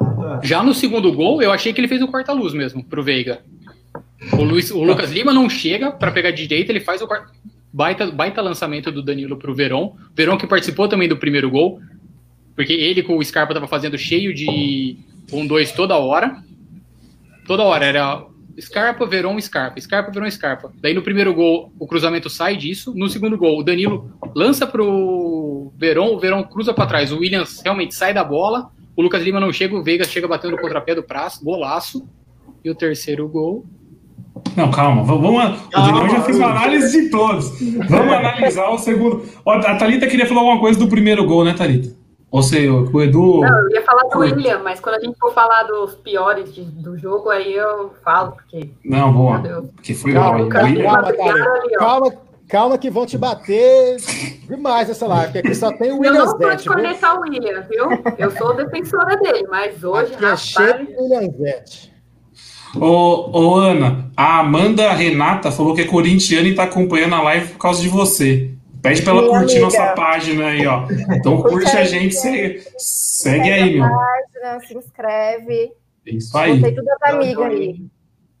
Ah, Já no segundo gol, eu achei que ele fez o corta-luz mesmo pro Veiga. O, Luiz, o Lucas Lima não chega para pegar de direita, ele faz o baita, baita lançamento do Danilo pro Verón. Verón que participou também do primeiro gol. Porque ele com o Scarpa tava fazendo cheio de 1-2 toda hora. Toda hora era Scarpa, Verón, Scarpa, Scarpa, Verón, Scarpa. Daí no primeiro gol o cruzamento sai disso. No segundo gol o Danilo lança pro Verón, o Verón cruza para trás. O Williams realmente sai da bola. O Lucas Lima não chega, o Veiga chega batendo no contrapé do prazo, golaço. E o terceiro gol. Não, calma, vamos. O Daniel já fez uma análise de todos. Vamos [laughs] analisar o segundo. a Thalita queria falar alguma coisa do primeiro gol, né, Thalita? Ou seja, o Edu. Não, eu ia falar do William, mas quando a gente for falar dos piores de, do jogo, aí eu falo, porque. Não, boa. Porque foi calma, calma, calma, calma, calma, que vão te bater demais essa live, porque aqui só tem o William Eu não vou desconectar o William, viu? Eu sou defensora dele, mas hoje. Aqui é cheio de William Zete. Ô, ô, Ana, a Amanda Renata falou que é corintiana e tá acompanhando a live por causa de você. Pede pra ela curtir amiga. nossa página aí, ó. Então curte a gente, segue, segue aí, meu. Página, se inscreve. Isso aí. Botei tudo as amigas aí.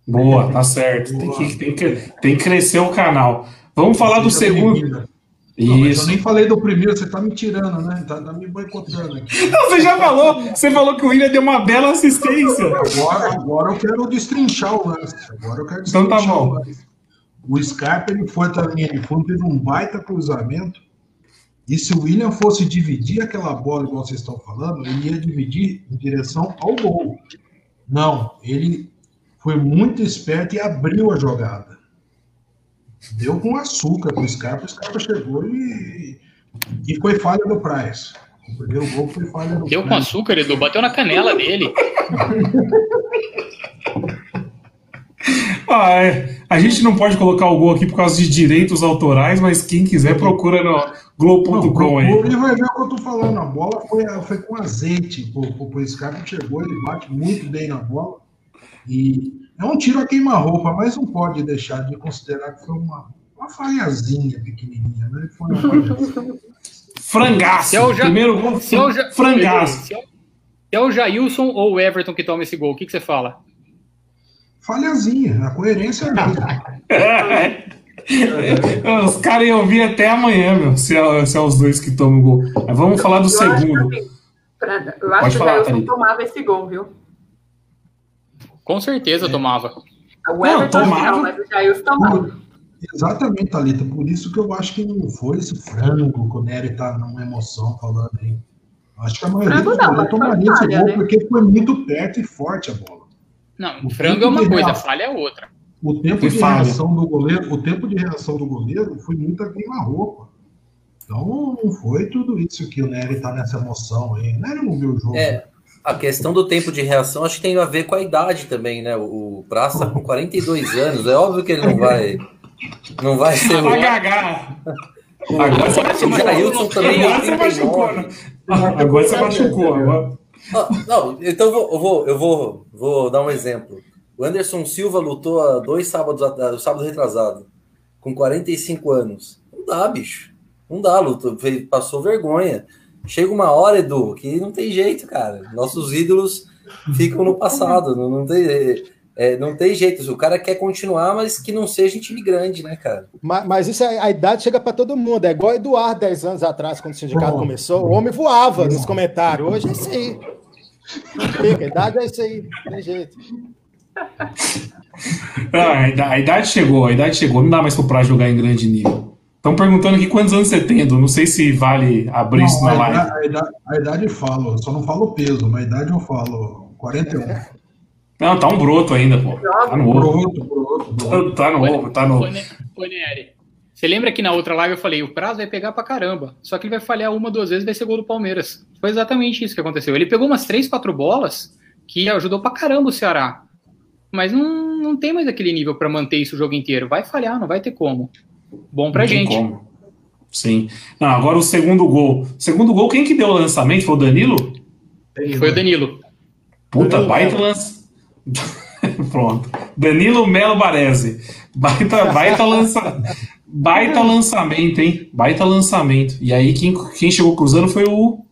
Boa, tá certo. Tem que, tem, que, tem que crescer o canal. Vamos falar do segundo. Isso. eu nem falei do primeiro, você tá me tirando, né? Tá, tá me boicotando aqui. [laughs] Não, você já falou. Você falou que o William deu uma bela assistência. Agora, agora eu quero destrinchar o lance. Agora eu quero destrinchar então tá bom. O Scarpa ele foi também, ele foi teve um baita cruzamento. E se o William fosse dividir aquela bola, igual vocês estão falando, ele ia dividir em direção ao gol. Não, ele foi muito esperto e abriu a jogada. Deu com açúcar para o Scarpa, o Scarpa chegou e, e foi falha do Price. O primeiro gol foi falha do Deu Price. com açúcar, Edu, bateu na canela dele. [laughs] Ah, é. A gente não pode colocar o gol aqui por causa de direitos autorais, mas quem quiser procura no Globo.com aí. Ele vai ver o que eu tô falando. A bola foi, foi com azeite. Pô, esse cara que chegou, ele bate muito bem na bola. E é um tiro a queima-roupa, mas não pode deixar de considerar que foi uma, uma falhazinha pequenininha, né? Foi uma. [laughs] Frangaço. É ja... Primeiro gol, se é ja... frangaço. Se é o Jailson ou o Everton que toma esse gol, o que, que você fala? Falhazinha, a coerência é [laughs] Os caras iam vir até amanhã, meu, se é, se é os dois que tomam o gol. Mas vamos falar do eu segundo. Acho que, eu acho Pode que falar, o Jailson tomava esse gol, viu? Com certeza é. tomava. O não, tomava. Não, mas o Jailson tomava. Exatamente, Thalita. Por isso que eu acho que não foi esse frango que o Nery tá numa emoção falando aí. Acho que a maioria frango não, tomaria esse gol né? porque foi muito perto e forte a bola. Não, o frango é uma coisa, reação, falha é outra. O tempo de falha. reação do goleiro, o tempo de reação do goleiro foi muito queima-roupa. Então não foi tudo isso que o Nery tá nessa emoção aí. O Nery não viu o jogo. É, a questão do tempo de reação acho que tem a ver com a idade também, né? O Praça tá com [laughs] 42 anos, é óbvio que ele não vai. Não vai ser. Vai gagar. Agora você machucou. Agora você machucou. Ah, não, então eu vou, eu vou, eu vou, vou dar um exemplo. O Anderson Silva lutou há dois sábados, o sábado retrasado, com 45 anos. Não dá, bicho. Não dá, lutou, passou vergonha. Chega uma hora, Edu, que não tem jeito, cara. Nossos ídolos ficam no passado. Não, não tem. É, não tem jeito, o cara quer continuar, mas que não seja em time grande, né, cara? Mas, mas isso é, a idade chega para todo mundo. É igual Eduardo 10 anos atrás, quando o sindicato começou, o homem voava nos comentários. Hoje é isso aí. Fica, a idade é isso aí, não tem jeito. [laughs] Ah, a idade chegou, a idade chegou, não dá mais para jogar em grande nível. Estão perguntando aqui quantos anos você tem, Edu. Não sei se vale abrir não, isso na live. A idade, a idade eu falo, só não falo peso, mas a idade eu falo 41. Não, tá um broto ainda, pô. Tá broto, broto. Tá novo, tá novo. Ô, Nery, você lembra que na outra live eu falei, o prazo vai pegar pra caramba. Só que ele vai falhar uma, duas vezes vai ser gol do Palmeiras. Foi exatamente isso que aconteceu. Ele pegou umas três, quatro bolas que ajudou pra caramba o Ceará. Mas não, não tem mais aquele nível para manter isso o jogo inteiro. Vai falhar, não vai ter como. Bom pra Não tem gente. como. Sim. Não, agora o segundo gol. Segundo gol, quem que deu o lançamento? Foi o Danilo? Foi o Danilo. Puta, Danilo baita lança. [laughs] Pronto. Danilo Melo Baresi. Baita, baita, lança... baita lançamento, hein? Baita lançamento. E aí, quem, quem chegou cruzando foi o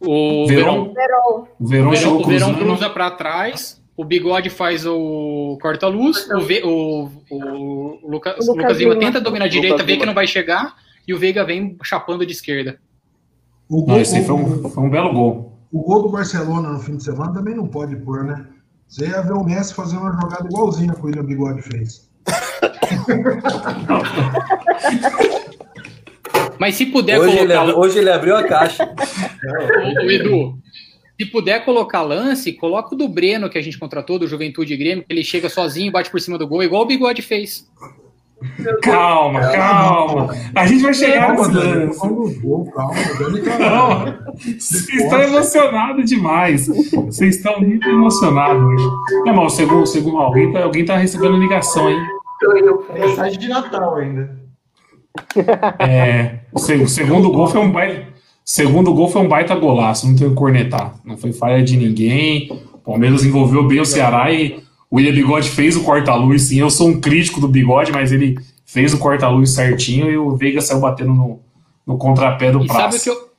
O Verón. Verão, Verão. O Verão o Verão, o cruza pra trás, o Bigode faz o corta-luz, o, Ve- o, o Luca- O Lucas Lima tenta dominar a direita, Lucas vê que não vai chegar, e o Veiga vem chapando de esquerda. O Não, gol, esse aí foi um, foi um belo gol. o gol do Barcelona no fim de semana também não pode pôr, né? Você ia ver o Messi fazendo uma jogada igualzinha que o William Bigode fez. [laughs] Mas se puder Hoje ele, colocar. hoje ele abriu a caixa. Ô, Edu, se puder colocar lance, coloca o do Breno que a gente contratou, do Juventude Grêmio, que ele chega sozinho, bate por cima do gol, igual o Bigode fez. Calma, calma. A gente vai chegar Calma, lance. calma. Vocês estão emocionados demais. Vocês estão muito emocionados. É, mas o segundo, segundo alguém, tá, alguém tá recebendo ligação, hein? Mensagem de Natal ainda. É, o, se- o segundo gol foi um baita. Segundo gol foi um baita golaço, não tem o que cornetar. Não foi falha de ninguém. O Palmeiras envolveu bem o Ceará e o William Bigode fez o corta-luz. Sim, eu sou um crítico do Bigode, mas ele fez o corta-luz certinho e o Veiga saiu batendo no, no contrapé do E sabe, o Praça. que eu,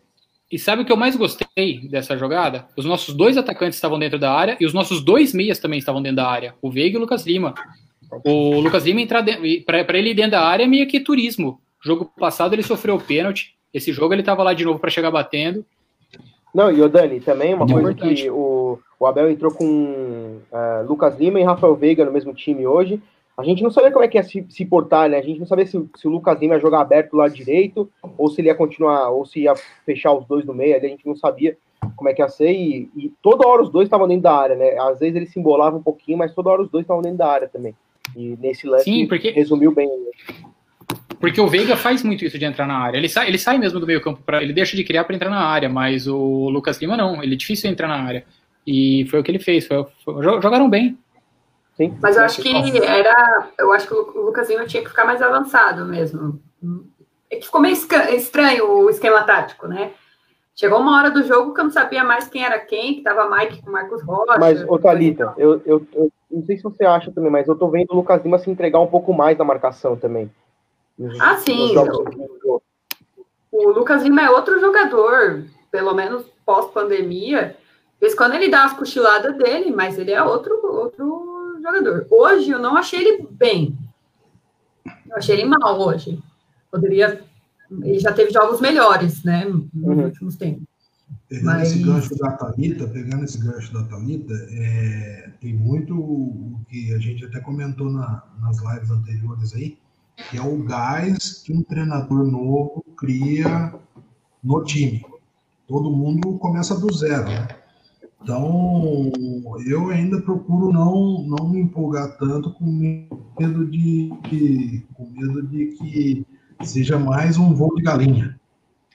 e sabe o que eu mais gostei dessa jogada? Os nossos dois atacantes estavam dentro da área e os nossos dois meias também estavam dentro da área. O Veiga e o Lucas Lima. O Lucas Lima entrar para ele ir dentro da área é meio que turismo. Jogo passado ele sofreu o pênalti. Esse jogo ele estava lá de novo para chegar batendo. Não, e o Dani, também uma Muito coisa importante. que o, o Abel entrou com eh, Lucas Lima e Rafael Veiga no mesmo time hoje. A gente não sabia como é que ia se, se portar, né? A gente não sabia se, se o Lucas Lima ia jogar aberto do lado direito, ou se ele ia continuar, ou se ia fechar os dois no meio, ali a gente não sabia como é que ia ser, e, e toda hora os dois estavam dentro da área, né? Às vezes ele se embolava um pouquinho, mas toda hora os dois estavam dentro da área também. E nesse lance Sim, porque- resumiu bem. Porque o Veiga faz muito isso de entrar na área. Ele sai, ele sai mesmo do meio campo, pra, ele deixa de criar para entrar na área, mas o Lucas Lima não. Ele é difícil entrar na área. E foi o que ele fez. Foi, foi- jogaram bem. Sim. Mas eu acho que era. Eu acho que o Lucas Lima tinha que ficar mais avançado mesmo. É que ficou meio estranho o esquema tático, né? Chegou uma hora do jogo que eu não sabia mais quem era quem, que tava Mike com Marcos Rocha. Mas, ô Thalita, eu, eu, eu não sei se você acha também, mas eu tô vendo o Lucas Lima se entregar um pouco mais na marcação também. Nos- Ah, nos sim. jogou. O Lucas Lima é outro jogador, pelo menos pós-pandemia. De vez em quando ele dá as cochiladas dele, mas ele é outro, outro jogador. Hoje eu não achei ele bem. Eu achei ele mal hoje. Poderia. Ele já teve jogos melhores, né? Nos Uhum. últimos tempos. Pegando Mas- esse gancho da Thalita, pegando esse gancho da Thalita, é, tem muito o que a gente até comentou na- nas lives anteriores aí, que é o gás que um treinador novo cria no time. Todo mundo começa do zero, né? Então, eu ainda procuro não, não me empolgar tanto com medo de, de- com medo de que seja mais um voo de galinha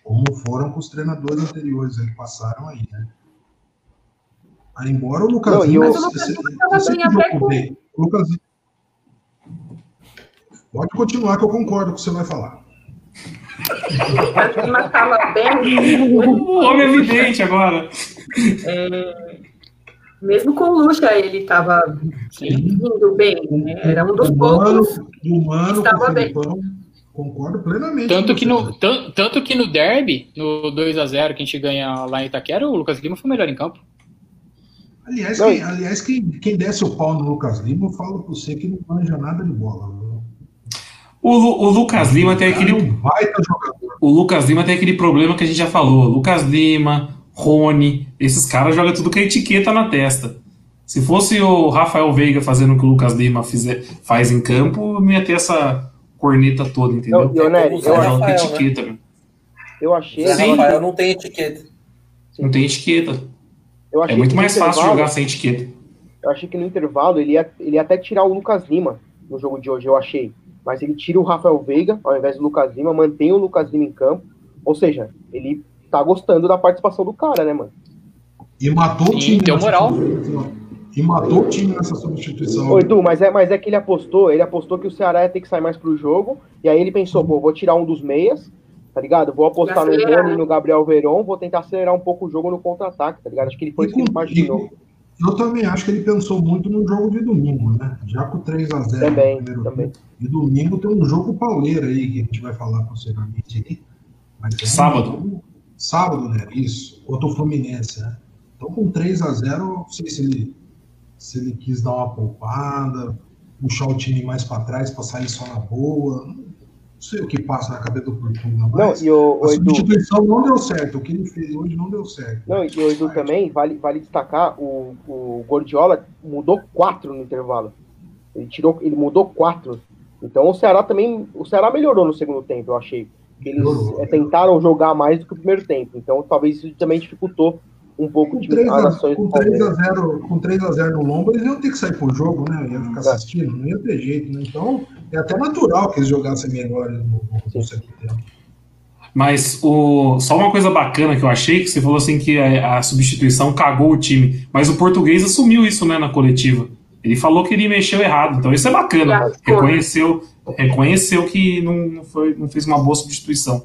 como foram com os treinadores anteriores que passaram aí, né? Aí, embora o Lucas Não, Mas o bem até com- bem. Lucas Pode continuar que eu concordo com o que você vai falar. O Lucas Lima estava bem. O homem é evidente agora. é, mesmo com o Lucha, ele estava indo bem. né? Era um dos Do Mano, poucos. do Mano com estava bem. Felipão, concordo plenamente. Tanto que, no, tan- tanto que no derby, no 2x0 que a gente ganha lá em Itaquera, o Lucas Lima foi o melhor em campo. Aliás, quem, aliás quem, quem desce o pau no Lucas Lima, eu falo pra você que não manja nada de bola. O, Lu- o Lucas Lima tem é aquele. um baita jogador. O Lucas Lima tem aquele problema que a gente já falou. Lucas Lima, Rony, esses caras jogam tudo com a etiqueta na testa. Se fosse o Rafael Veiga fazendo o que o Lucas Lima fizer, faz em campo, não ia ter essa corneta toda, entendeu? Não, e o Nery, Como o eu, Joga com Rafael, né? etiqueta, meu. eu achei. Eu Rafael não tem etiqueta. Não tem etiqueta. eu É muito mais fácil jogar sem etiqueta. eu achei que no intervalo ele ia, ele ia até tirar o Lucas Lima no jogo de hoje, eu achei. Mas ele tira o Rafael Veiga ao invés do Lucas Lima, mantém o Lucas Lima em campo. Ou seja, ele tá gostando da participação do cara, né, mano? E matou Sim, o time. deu nessa moral. substituição. E matou o time nessa substituição. Ô, Edu, mas é, mas é que ele apostou, ele apostou que o Ceará ia ter que sair mais pro jogo, e aí ele pensou, pô, vou tirar um dos meias, tá ligado? Vou apostar no Rony e no Gabriel Veron, vou tentar acelerar um pouco o jogo no contra-ataque, tá ligado? Acho que ele foi E isso que ele imaginou. Eu também acho que ele pensou muito no jogo de domingo, né? Já com 3x0 Também, no primeiro também. tempo. E domingo tem um jogo pauleiro aí, que a gente vai falar posteriormente aí. Mas é um Sábado. jogo- Sábado, né? Isso. Contra o Fluminense, né? Então com 3x0, eu não sei se ele, se ele quis dar uma poupada, puxar o time mais para trás para sair só na boa. Não sei o que passa na cabeça do Portugal, Não, mas e o, a o Edu, substituição não deu certo. O que ele fez hoje não deu certo. não, e o Edu também, vale, vale destacar, o, o Gordiola mudou quatro no intervalo. Ele tirou, ele mudou quatro. Então o Ceará também, o Ceará melhorou no segundo tempo, eu achei. Eles Melhorou. é, tentaram jogar mais do que o primeiro tempo. Então talvez isso também dificultou um pouco Com de 3 as a, ações com do 3 Palmeiras. a 0 com 3 a 0 no lombo, eles iam ter que sair pro jogo, né? Ia ficar É. assistindo, não ia ter jeito, né? Então, é até natural que eles jogassem melhor no, no, segundo tempo. Mas o, só uma coisa bacana que eu achei, que você falou assim que a, a substituição cagou o time. Mas o português assumiu isso né, na coletiva. Ele falou que ele mexeu errado. Então isso é bacana. Reconheceu, reconheceu que não, não foi, não fez uma boa substituição.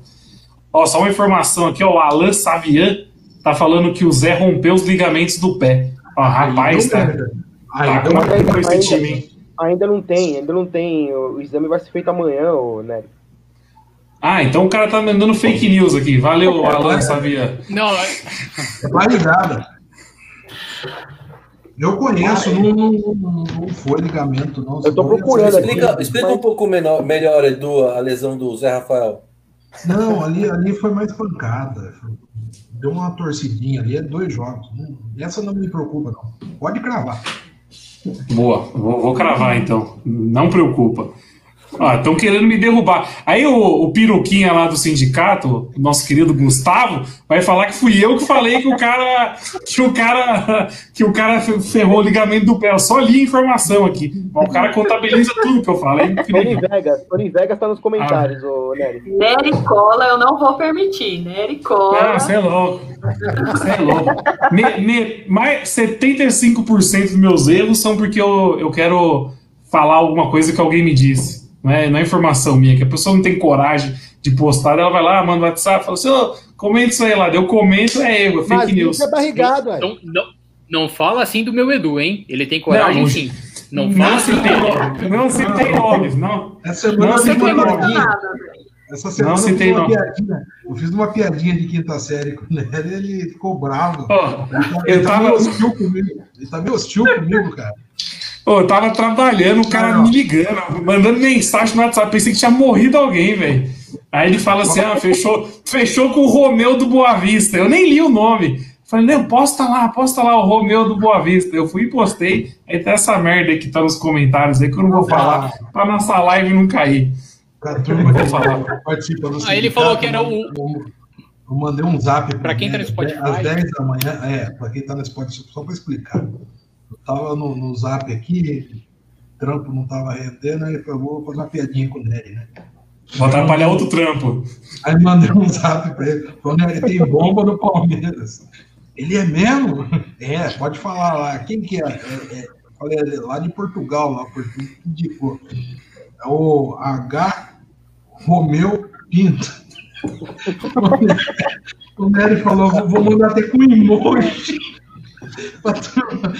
Ó, só uma informação aqui, ó, o Alan Savian tá falando que o Zé rompeu os ligamentos do pé. Ó, rapaz, tá, tá deu com merda. com esse time, hein? Ainda não tem, ainda não tem. O, exame vai ser feito amanhã, ô Nery. Ah, então o cara tá mandando fake news aqui. Valeu, Alan Savian. Não, É validada. Eu conheço, não, não, não, não foi ligamento, não. Eu tô procurando aqui. Explica, explica um pouco menor, melhor, Edu, a lesão do Zé Rafael. Não, ali, ali foi mais pancada. Deu uma torcidinha ali, é dois jogos. Essa não me preocupa, não. Pode cravar. Boa, vou, vou cravar então. Não preocupa. Estão querendo me derrubar. Aí o, o piruquinha lá do sindicato, o nosso querido Gustavo, vai falar que fui eu que falei que o cara que o cara que o cara ferrou o ligamento do pé. Eu só li a informação aqui. O cara contabiliza tudo que eu falei. Tony Vegas, Tony Vegas tá nos comentários, ô Nery. Nery Cola eu não vou permitir. Nery Cola. Ah, você é louco. Você é louco. Me, me, mais 75% dos meus erros são porque eu, eu quero falar alguma coisa que alguém me disse. Não é, não é informação minha, que a pessoa não tem coragem de postar, ela vai lá, manda o WhatsApp, fala assim, ô, comenta isso aí lá. Eu comento, é erro, é fake Mas news. isso é barrigado, ué. Não, não, não fala assim do meu Edu, hein? Ele tem coragem Não, sim. Não Não fala assim. citei nomes, não citei nomes, não. Essa Não semana citei eu fiz uma nomes. Essa semana Não eu fiz citei uma nome. piadinha. Eu fiz uma piadinha de quinta série com ele, ele ficou bravo. Ó, ele tá, eu ele tá tava- meio hostil comigo. Ele tá meio hostil comigo, cara. Ô, eu tava trabalhando, o cara Não. me ligando, mandando mensagem no WhatsApp. Pensei que tinha morrido alguém, velho. Aí ele fala assim: ah, fechou, fechou com o Romeu do Boa Vista. Eu nem li o nome. Falei, não, posta lá, posta lá o Romeu do Boa Vista. Eu fui e postei. Aí tá essa merda aí que tá nos comentários aí que eu não vou falar, pra nossa live não cair. A turma Vou falar. que participa do Aí ele falou que era o- eu- Eu mandei um zap Pra quem tá no Spotify. Às 10 da manhã, é, pra quem tá no Spotify, só pra explicar. Eu tava no, no zap aqui, o trampo não tava rendendo, aí eu vou fazer uma piadinha com o Nery, né? Vou atrapalhar outro trampo. Aí mandei um zap pra ele, falou, Nery, tem bomba no Palmeiras. Ele é mesmo? É, pode falar lá. Quem que é? é, é falei, é lá de Portugal, lá, Portugal, que indicou. É o H. Romeu Pinto. [laughs] O Nery falou, vou mandar até com emoji turma,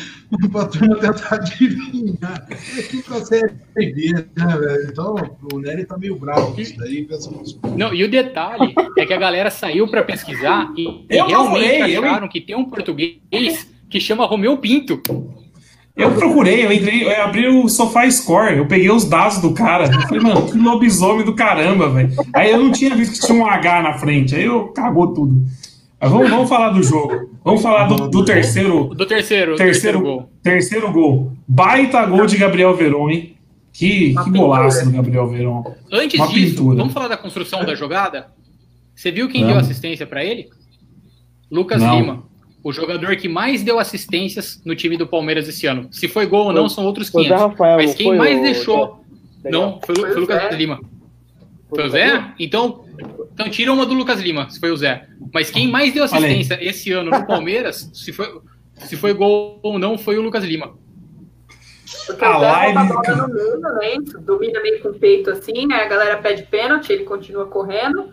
pra turma tentar adivinhar. É que consegue ver, né, velho? Então, o Nery tá meio bravo com isso daí. Não, e o detalhe é que a galera saiu pra pesquisar e, Eu realmente falei, eu- acharam que tem um português que chama Romeu Pinto. Eu procurei, eu entrei, eu abri o Sofá Score, eu peguei os dados do cara. Eu falei, mano, que lobisomem do caramba, velho. Aí eu não tinha visto que tinha um H na frente, aí eu cagou tudo. Mas vamos, vamos falar do jogo. Vamos falar do, do terceiro, Do terceiro, terceiro, terceiro gol. terceiro gol. Baita gol de Gabriel Veron, hein? Que, que golaço do Gabriel Veron. Antes Uma disso, pintura. vamos falar da construção da jogada? Você viu quem Não. deu assistência pra ele? Lucas Não. Lima. o jogador que mais deu assistências no time do Palmeiras esse ano. Se foi gol ou não, são outros 500. Rafael, Mas quem mais o... deixou... Não, foi, foi o Lucas Zé. Lima. Foi o Zé? Então, então tira uma do Lucas Lima, se foi o Zé. Mas quem mais deu assistência esse ano no Palmeiras, se foi, se foi gol ou não, foi o Lucas Lima. Porque A o Zé live- a bola no meio, né? Domina meio com o peito assim, né? A galera pede pênalti, ele continua correndo.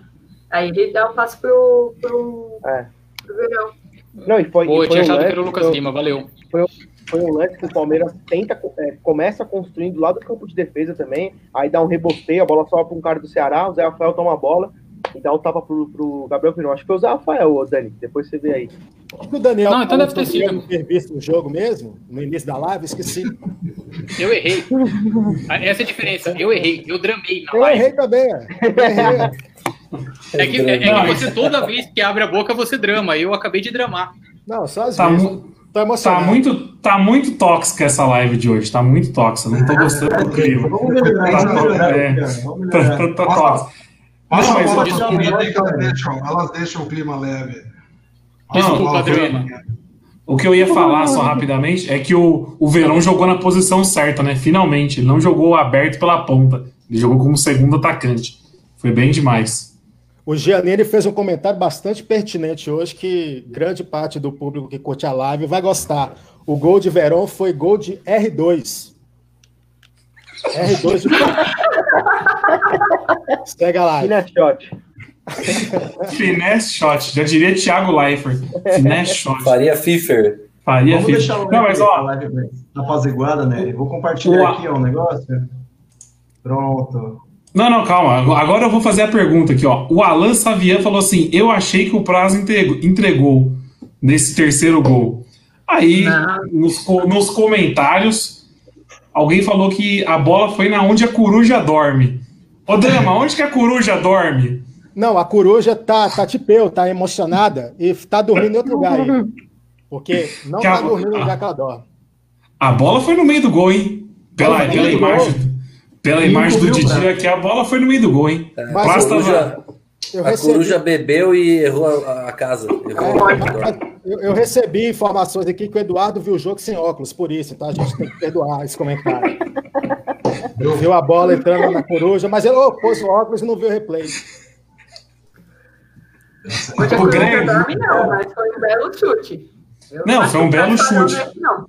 Aí ele dá o passe pro, pro, É. pro Verão. Não, e foi, Pô, e eu foi tinha um achado que era o Lucas eu- Lima, valeu. foi um lance que o Palmeiras tenta, é, começa construindo lá do campo de defesa também, aí dá um rebosteio, a bola sobe para um cara do Ceará, o Zé Rafael toma a bola e dá o tapa pro, pro Gabriel Firmino. Acho que foi o Zé Rafael, ô, Dani, depois você vê aí. O Daniel Não, então falou deve ter sido. não ter visto o jogo mesmo, no início da live, esqueci. Eu errei. Essa é a diferença. Eu errei. Eu dramei na Eu live. errei também. é. Eu errei. É que, é, é que você, toda vez que abre a boca, você drama. Eu acabei de dramar. Não, só às Tá, vezes. mu- tá, emocionado. muito, tá muito tóxica essa live de hoje. Tá muito tóxica. Não tô gostando do clima. Vamos melhorar, Tá, vamos melhorar, cara, vamos Tá, melhorar. tá, tá Passa- tóxico. Passa Não, a mas bola eu- para as meninas aí que elas deixam, elas deixam o clima leve. Desculpa, Adriano. menina. O que eu ia falar só rapidamente é que o, o Verão jogou na posição certa, né? Finalmente. Ele não jogou aberto pela ponta. Ele jogou como segundo atacante. Foi bem demais. O Giannini fez um comentário bastante pertinente hoje que grande parte do público que curte a live vai gostar. O gol de Verón foi gol de R2. R2 de Segue a live. Fina shot. Finesse shot. Já diria Thiago Leifert. Finesse shot. Faria Fifer. Faria Vamos filho. deixar o Não, mas ó, live apaziguada, né? Vou compartilhar aqui ó, um negócio. Pronto. Não, não, calma. Agora eu vou fazer a pergunta aqui, ó. O Alan Savian falou assim: eu achei que o prazo entregou, entregou nesse terceiro gol. Aí, nos, nos comentários, alguém falou que a bola foi na onde a coruja dorme. Ô, Drama, onde que a coruja dorme? Não, a coruja tá, tá tipeu, tá emocionada e tá dormindo em outro lugar aí. Porque não Que tá a- dormindo no lugar que ela dorme. A bola foi no meio do gol, hein? Pela, pela imagem, pela imagem do Didi aqui, a bola foi no meio do gol, hein? Mas Coruja, Eu a recebi, coruja bebeu e errou a, a casa. Errou a casa. eu, eu recebi informações aqui que o Eduardo viu o jogo sem óculos, por isso, então a gente tem que perdoar esse comentário. Viu a bola entrando na coruja, mas ele oh, pôs o óculos e não viu o replay. Hoje a coruja dorme não, mas foi um belo chute. Eu Não, foi um belo chute. é- Não,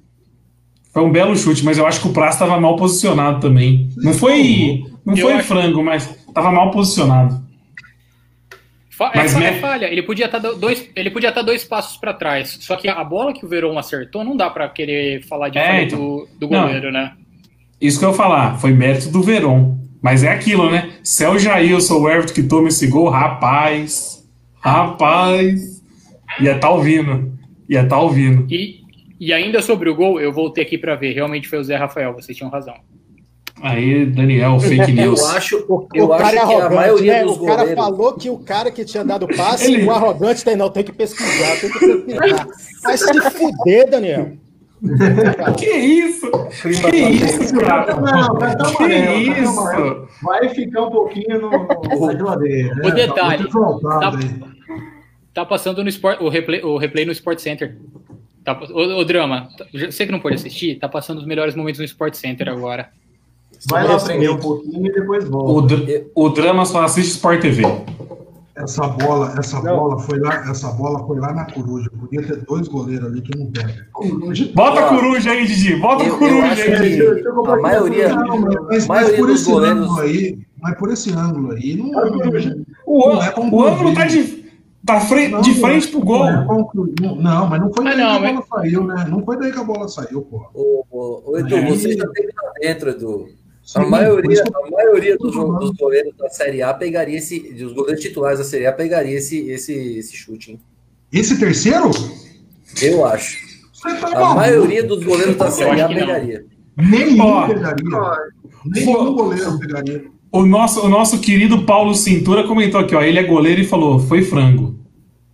Foi um belo chute, mas eu acho que o Prazo estava mal posicionado também. Não foi, não Eu foi acho- frango, mas estava mal posicionado. Fa- é, Mas é falha. Ele podia estar dois, ele podia estar dois passos para trás. Só que a bola que o Verón acertou não dá para querer falar de É, então. do, do Não. goleiro, né? Isso que eu ia falar, foi mérito do Verón. Mas é aquilo, né? Se é o Jailson o Everton que toma esse gol, rapaz, rapaz, ia estar ouvindo. Ia estar ouvindo. E, e ainda sobre o gol, eu voltei aqui para ver. Realmente foi o Zé Rafael. Vocês tinham razão. Aí, Daniel, [laughs] fake news. Eu acho, O, eu o acho cara é que a arrogante, maioria né? dos O cara goleiros. falou que o cara que tinha dado passe, Ele- o arrogante tem, não, tem que pesquisar, tem que pesquisar. Vai se fuder, Daniel. [laughs] Que isso? Que isso, cara? Não, vai tá Que amarelo, tá isso? amarelo. Vai ficar um pouquinho no, [laughs] no, né? O detalhe, tá, aí. tá passando no Sport, o, replay, o replay no Sport Center. Tá, o, o drama, tá- você que não pode assistir, tá passando os melhores momentos no Sport Center agora. Vai lá aprender um pouquinho e depois O, volta. dr- o drama só assiste Sport TV. Essa bola, essa Não. bola foi lá, essa bola foi lá na coruja. Podia ter dois goleiros ali que não pega. Bota a coruja aí, Didi. Bota Eu, a eu coruja aí. eu a maioria, Não, mas, mas maioria por dos esse goleiros. ângulo aí, mas por esse ângulo aí, não, O, Não é concluir. o ângulo tá de, tá fre- não, de frente pro gol. Não, é. Não, mas não foi Ah, daí não, que a bola saiu, né? Não foi daí que a bola saiu, pô. O, o, o Edu, Aí- você já teve lá dentro, Edu. A Sim, maioria, isso que- a maioria dos, dos goleiros da Série A pegaria esse. Dos goleiros titulares da Série A pegaria esse, esse, esse chute, hein? Esse terceiro? Eu acho. Você tá A maluco. maioria dos goleiros da Série A pegaria. Nenhum pegaria. Nenhum goleiro pegaria. O nosso, o nosso querido Paulo Cintura comentou aqui, ó. Ele é goleiro e falou: foi frango.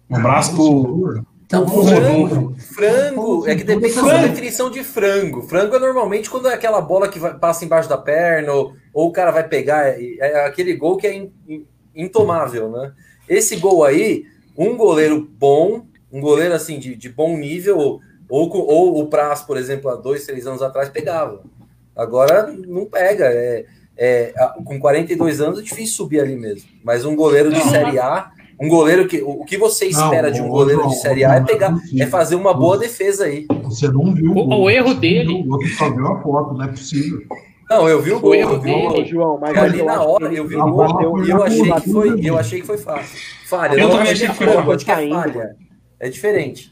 Um abraço pro. Então, frango, Rodolfo. frango, é que depende da Frango. definição de frango. Frango é normalmente quando é aquela bola que vai- passa embaixo da perna, ou, ou o cara vai pegar, é, é aquele gol que é in- in- intomável, né? Esse gol aí, um goleiro bom Um goleiro assim de, de bom nível, ou, ou o Praz, por exemplo, há dois, três anos atrás, pegava. Agora não pega. É, é, com 42 anos é difícil subir ali mesmo. Mas um goleiro de Série A, um goleiro que. O que você espera não, de um goleiro não, de Série A é pegar, é fazer uma boa defesa aí. Você não viu o, o, o erro dele. O outro só viu a foto, não é possível. Não, eu vi o gol, eu vi o João, mas ali na hora eu vi o gol e eu, achei que foi, eu achei que foi fácil. Falha, eu também achei que foi falha. É diferente.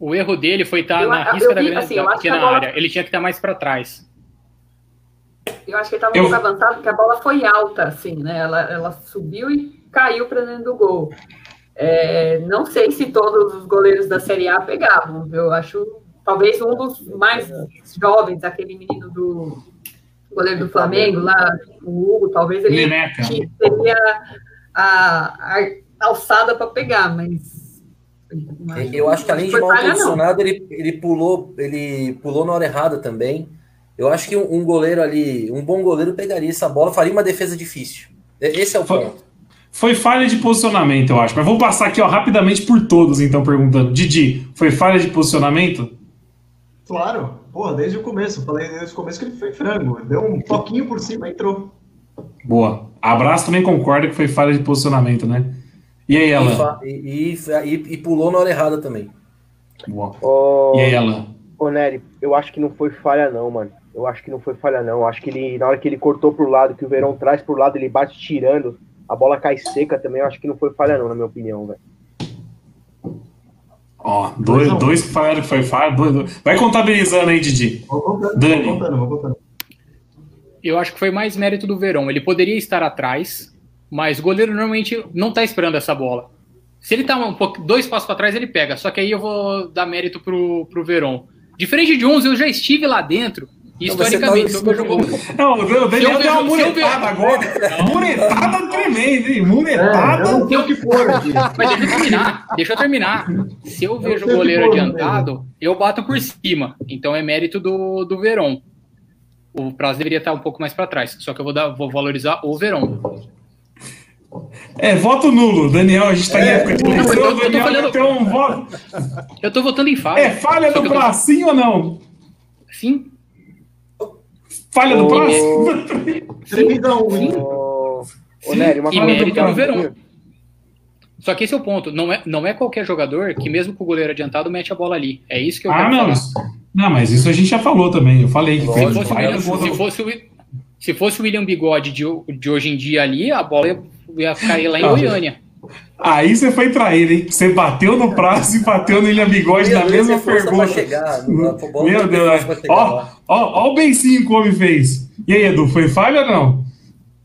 O erro dele foi estar tá eu, na risca da grande assim, pequena bola... área. Ele tinha que estar mais para trás. Eu acho que ele estava um pouco avançado, porque a bola foi alta, assim, né? Ela, ela subiu e caiu para dentro do gol. É, não sei se todos os goleiros da Série A pegavam. Eu acho talvez um dos mais jovens, aquele menino do goleiro do Flamengo, lá, o Hugo, talvez ele teria a, a alçada para pegar, mas eu acho que além de mal posicionado, ele, ele pulou, ele pulou na hora errada também. Eu acho que um, goleiro ali, um bom goleiro pegaria essa bola, faria uma defesa difícil. Esse é o foi, ponto. Foi falha de posicionamento, eu acho. Mas vou passar aqui ó, rapidamente por todos, então, perguntando. Didi, foi falha de posicionamento? Claro, Pô, desde o começo. Falei desde o começo que ele foi frango. Deu um toquinho por cima e entrou. Boa. Abraço também concorda que foi falha de posicionamento, né? E aí, ela? E, e, e, pulou na hora errada também. Boa. Oh, e aí, ela? Ô, Nery, eu acho que não foi falha, não, mano. Eu acho que não foi falha, não. Eu acho que ele, na hora que ele cortou pro lado, que o Verão traz pro lado, ele bate tirando, a bola cai seca também. Eu acho que não foi falha, não, na minha opinião, velho. Ó, dois, dois que falaram que foi falha. Dois, dois. Vai contabilizando aí, Didi. Vou contando, Dani. Vou contando, vou contando. Eu acho que foi mais mérito do Verão. Ele poderia estar atrás, mas o goleiro normalmente não tá esperando essa bola. Se ele tá um pouco, dois passos para trás, ele pega. Só que aí eu vou dar mérito pro, pro Verón. Diferente de 11, eu já estive lá dentro. Historicamente, tá Não, o Daniel deu uma muretada agora. Muretada tremenda, hein? Muretada. É, não tem o que pôr aqui. Mas deixa eu terminar. Deixa eu terminar. Se eu vejo o goleiro adiantado, eu bato por cima. Então é mérito do, do Verón. O prazo deveria estar um pouco mais para trás. Só que eu vou, dar, vou valorizar o Verón. É, voto nulo, Daniel. A gente tá é, em época de eleição. Eu, tô, Daniel eu, tô um voto. eu tô votando em falha. É falha do bracinho tô... ou não? Sim. [laughs] Falha do braço? Sim. Sim. Ô, Nery, uma verão. Só que esse é o ponto. Não é, não é qualquer jogador que, mesmo com o goleiro adiantado, mete a bola ali. É isso que eu ah, quero não. falar. Não, mas isso a gente já falou também. Eu falei que se fosse, William, se, fosse o, se fosse o William Bigode de, de hoje em dia ali, a bola ia ia cair lá em Goiânia. Aí você foi traído, hein? Você bateu no prazo e bateu no Ilha Bigode na mesma pergunta. Chegar, Meu Deus, ó, ó, ó o bencinho que o homem fez. E aí, Edu, foi falha ou não?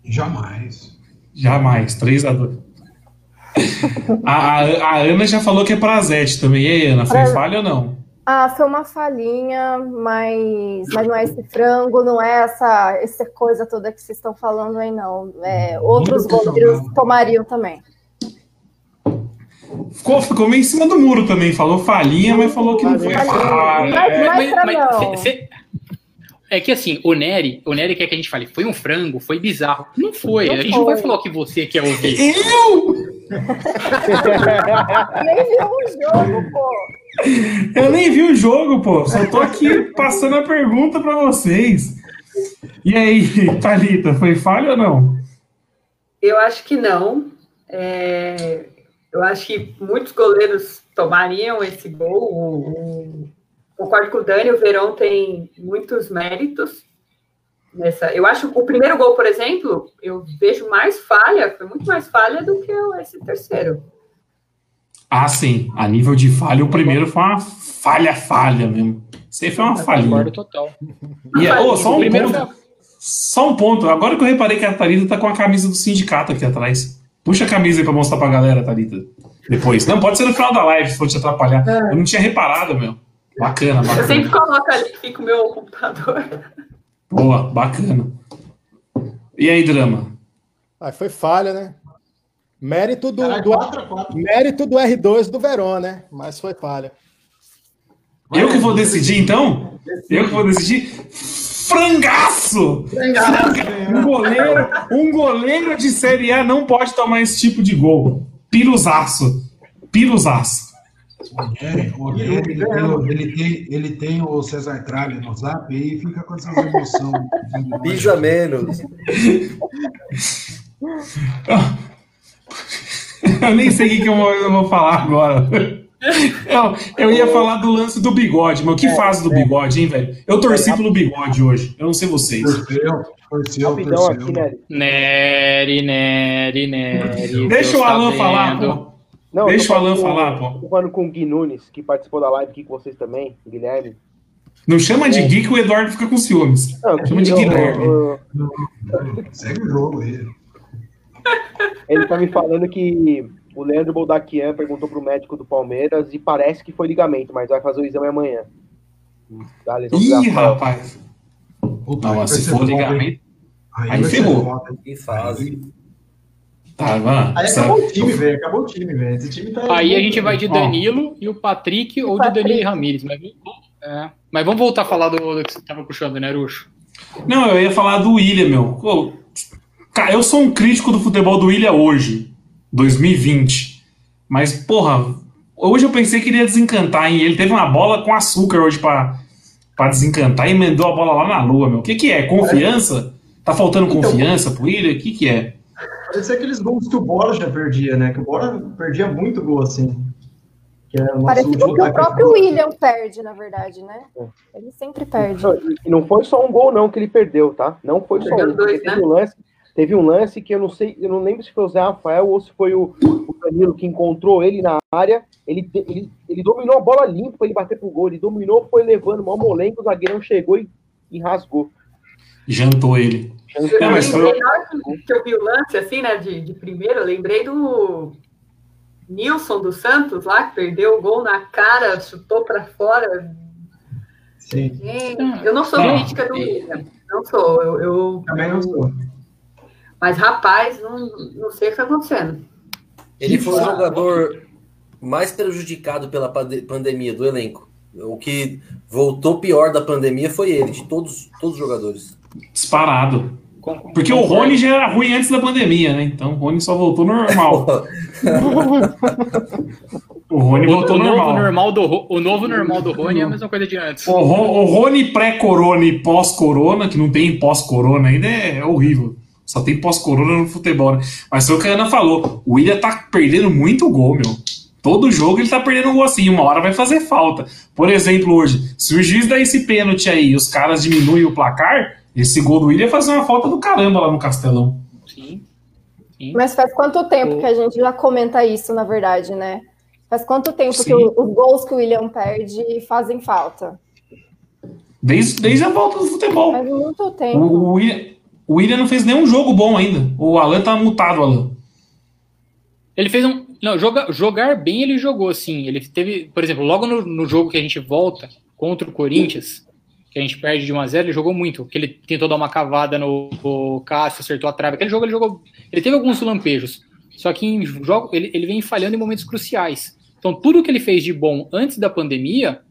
Jamais. Jamais, 3 a 2 a, a, a, Ana já falou que é prazete também. E aí, Ana, foi falha ou não? Ah, foi uma falhinha, mas, mas não é esse frango, não é essa, essa coisa toda que vocês estão falando aí, não. É, outros goleiros tomariam também. Ficou, ficou meio em cima do muro também, falou falhinha, mas falou que não foi falha. Mas, cê, é que assim, o Nery, o Nery quer que a gente fale, foi um frango, foi bizarro. Não foi, não a gente foi. não vai falar o que você quer ouvir. Eu? [laughs] Nem viu o jogo, pô. Eu nem vi o jogo, pô. Só tô aqui passando a pergunta para vocês. E aí, [laughs] Thalita, foi falha ou não? Eu acho que não. É... Eu acho que muitos goleiros tomariam esse gol. O... Concordo com o Dani, o Verão tem muitos méritos. Nessa, eu acho que o primeiro gol, por exemplo, eu vejo mais falha, foi muito mais falha do que esse terceiro. Ah, sim. A nível de falha, o primeiro foi uma falha, falha mesmo. Aí foi uma falha. Concordo total. E, oh, só, um ponto, só um ponto. Agora que eu reparei que a Thalita tá com a camisa do sindicato aqui atrás. Puxa a camisa aí pra mostrar pra galera, Thalita. Depois. Não, pode ser no final da live, se for te atrapalhar. É. Eu não tinha reparado, meu. Bacana, bacana. Eu sempre coloco ali que fica o meu computador. Boa, bacana. E aí, drama? Ah, foi falha, né? Mérito do, do 4 4. mérito do R2 do Verón, né? Mas foi falha. Eu que vou decidir, então? Eu que vou decidir? Frangaço! Frangaço! Um goleiro, um goleiro de Série A não pode tomar esse tipo de gol. Piruzaço. piruzaço. É, o ele, tem, ele, tem, ele tem o César Tralha no zap e fica com essas emoções. Pisa menos. Eu nem sei o que, eu, vou, eu vou falar agora. Eu, eu ia falar do lance do bigode, mas o que É, faz do é. bigode, hein, velho? Eu torci pelo bigode hoje. Eu não sei vocês. Torceu, torceu, Rapidão aqui? Nery, Nery, Nery. Deixa o tá Alan vendo. falar, pô. Não, Deixa eu o Alan com- falar, pô. Tô falando com o Gui Nunes, que participou da live aqui com vocês também, o Guilherme. Não chama de Gui que o Eduardo fica com ciúmes. Não, Chama de eu- Guilherme. eu- Segue o jogo aí. Ele tá me falando que o Leandro Boldaquian perguntou pro médico do Palmeiras e parece que foi ligamento, mas vai fazer o exame amanhã. Do Ih, rapaz. Puta, Não, aí se for ligamento. Aí ser ferrou. Que fase. Tá, mano. Aí sabe? acabou o time, velho. Acabou o time, velho. Esse time tá. Aí a gente vai de Ó. Danilo e o Patrick ou de Danilo e Ramires. Mas, é. mas vamos voltar a falar do, do que você tava puxando, né, Ruxo? Não, eu ia falar do William, meu. Pô, Cara, eu sou um crítico do futebol do William hoje, 2020. Mas, porra, hoje eu pensei que ele ia desencantar, hein? Ele teve uma bola com açúcar hoje pra, pra desencantar e emendou a bola lá na lua, meu. O que que é? Confiança? Tá faltando Então- confiança pro William? O que que é? Parecia aqueles gols que o Bora já perdia, né? Que o Bora perdia muito gol assim. Que é o nosso Parece que o próprio William perde, na verdade, né? Ele sempre perde. Não, E não foi só um gol, não, que ele perdeu, tá? Não foi só Perdeu um. dois, um lance, teve um lance que eu não sei, eu não lembro se foi o Zé Rafael ou se foi o, o Danilo que encontrou ele na área. Ele, ele, ele dominou a bola limpa pra ele bater pro gol. Ele dominou, foi levando mal molengo, o zagueirão chegou e, e rasgou. Jantou ele. Eu Não, mas foi- que- eu vi o lance, assim, né, de, de primeiro, eu lembrei do Nilson dos Santos lá, que perdeu o gol na cara, chutou pra fora. Sim. Gente, eu não sou Não. crítica do William, não sou. Eu, eu- Também não sou. Mas, rapaz, não, não sei o que tá acontecendo. Ele foi o jogador mais prejudicado pela pande- pandemia do elenco. O que voltou pior da pandemia foi ele, de todos, todos os jogadores. Disparado. Porque o Rony já era ruim antes da pandemia, né? Então o Rony só voltou normal. [laughs] O Rony voltou o novo normal. normal do, o novo normal do Rony é a mesma coisa de antes. O, Ro- o Rony pré-corona e pós-corona, que não tem pós-corona ainda, é horrível. Só tem pós-corona no futebol, né? Mas foi o que a Ana falou. O William tá perdendo muito gol, meu. Todo jogo ele tá perdendo um gol assim. Uma hora vai fazer falta. Por exemplo, hoje, se o juiz dá esse pênalti aí e os caras diminuem o placar, esse gol do William ia fazer uma falta do caramba lá no Castelão. Sim. Sim. Mas faz quanto tempo que a gente já comenta isso, na verdade, né? Faz quanto tempo Sim. que o- os gols que o William perde fazem falta? Desde, desde a volta do futebol. Faz muito O, tempo. o William, o William não fez nenhum jogo bom ainda. O Alan tá mutado, Alan. Ele fez um. Não, joga, jogar bem ele jogou, sim. Ele teve, por exemplo, logo no, no jogo que a gente volta contra o Corinthians, que a gente perde de 1x0, ele jogou muito. Que ele tentou dar uma cavada no, no Cássio, acertou a trave. Aquele jogo ele jogou. Ele teve alguns lampejos. Só que em jogo, ele, ele vem falhando em momentos cruciais. Então, tudo que ele fez de bom antes da pandemia,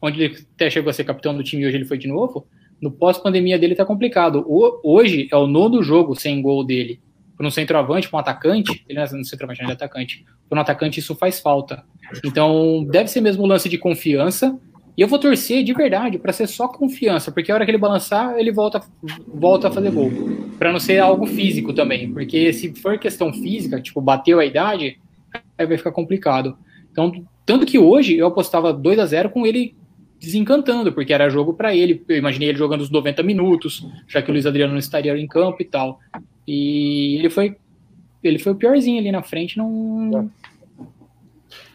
onde ele até chegou a ser capitão do time e hoje ele foi de novo, no pós-pandemia dele tá complicado. O- hoje é o nono jogo sem gol dele. Para um centroavante, para um atacante, ele não é centroavante, ele é atacante. Para um atacante, isso faz falta. Então, deve ser mesmo um lance de confiança. E eu vou torcer de verdade para ser só confiança, porque a hora que ele balançar, ele volta, volta a fazer gol. Para não ser algo físico também, porque se for questão física, tipo, bateu a idade, aí vai ficar complicado. Então, tanto que hoje eu apostava 2 a 0 com ele desencantando, porque era jogo para ele. Eu imaginei ele jogando os 90 minutos, já que o Luiz Adriano não estaria em campo e tal. E ele foi ele foi o piorzinho ali na frente, não não,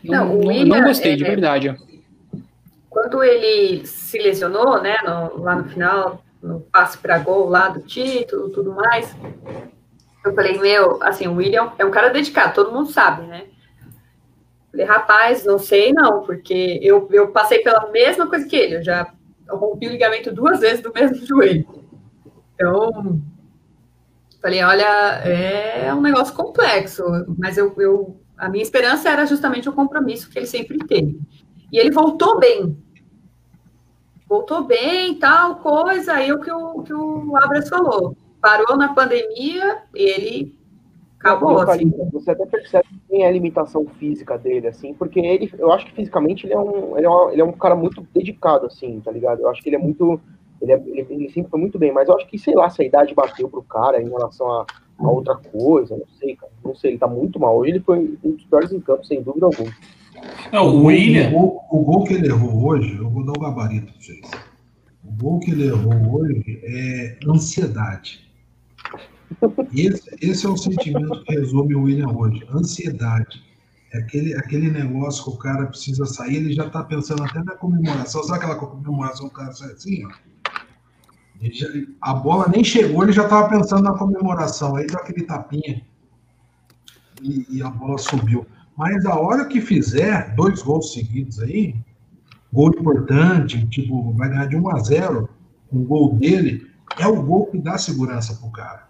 Não, o não, William, não gostei, de é- verdade. Quando ele se lesionou, né, no- lá no final, no passe para gol lá do título, tudo mais, eu falei, meu, assim, o William é um cara dedicado, todo mundo sabe, né? Falei, rapaz, não sei não, porque eu, eu passei pela mesma coisa que ele, eu já rompi o ligamento duas vezes do mesmo [laughs] joelho. Então, falei, olha, é um negócio complexo, mas eu, eu a minha esperança era justamente o compromisso que ele sempre teve. E ele voltou bem. Voltou bem, tal coisa. Aí o que o, que o Abras falou. Parou na pandemia, ele Acabou, Não, assim. Você até percebe que tem a limitação física dele, assim, porque ele, eu acho que fisicamente ele é um, ele é, uma- ele é um cara muito dedicado, assim, tá ligado? Eu acho que ele é muito, ele, é- ele, ele sempre foi muito bem, mas eu acho que, sei lá, se a idade bateu pro cara em relação a, a outra coisa, não sei, cara, não sei, ele tá muito mal. Hoje ele foi um dos piores em campo, sem dúvida alguma. Não, o gol- William. O gol, o gol que ele errou hoje, eu vou dar o gabarito pra vocês. O gol que ele errou hoje é ansiedade. Esse, esse é o sentimento que resume o William hoje. Ansiedade. É aquele, aquele negócio que o cara precisa sair, ele já tá pensando até na comemoração. Sabe aquela comemoração que o cara sai assim, já- a bola nem chegou, ele já estava pensando na comemoração. Aí deu aquele tapinha e, e a bola subiu. Mas a hora que fizer dois gols seguidos aí, gol importante, tipo, vai ganhar de 1 a 0, um gol dele, é o gol que dá segurança pro cara.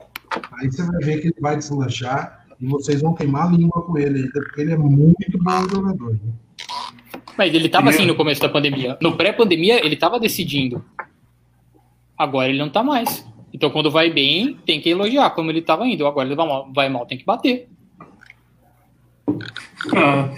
Aí você vai ver que ele vai deslanchar e vocês vão queimar a língua com ele ainda, porque ele é muito bom jogador. né? Mas ele tava assim no começo da pandemia. No pré-pandemia, ele tava decidindo. Agora ele não tá mais. Então, quando vai bem, tem que elogiar como ele tava indo. Agora ele vai mal, vai mal tem que bater. Ah,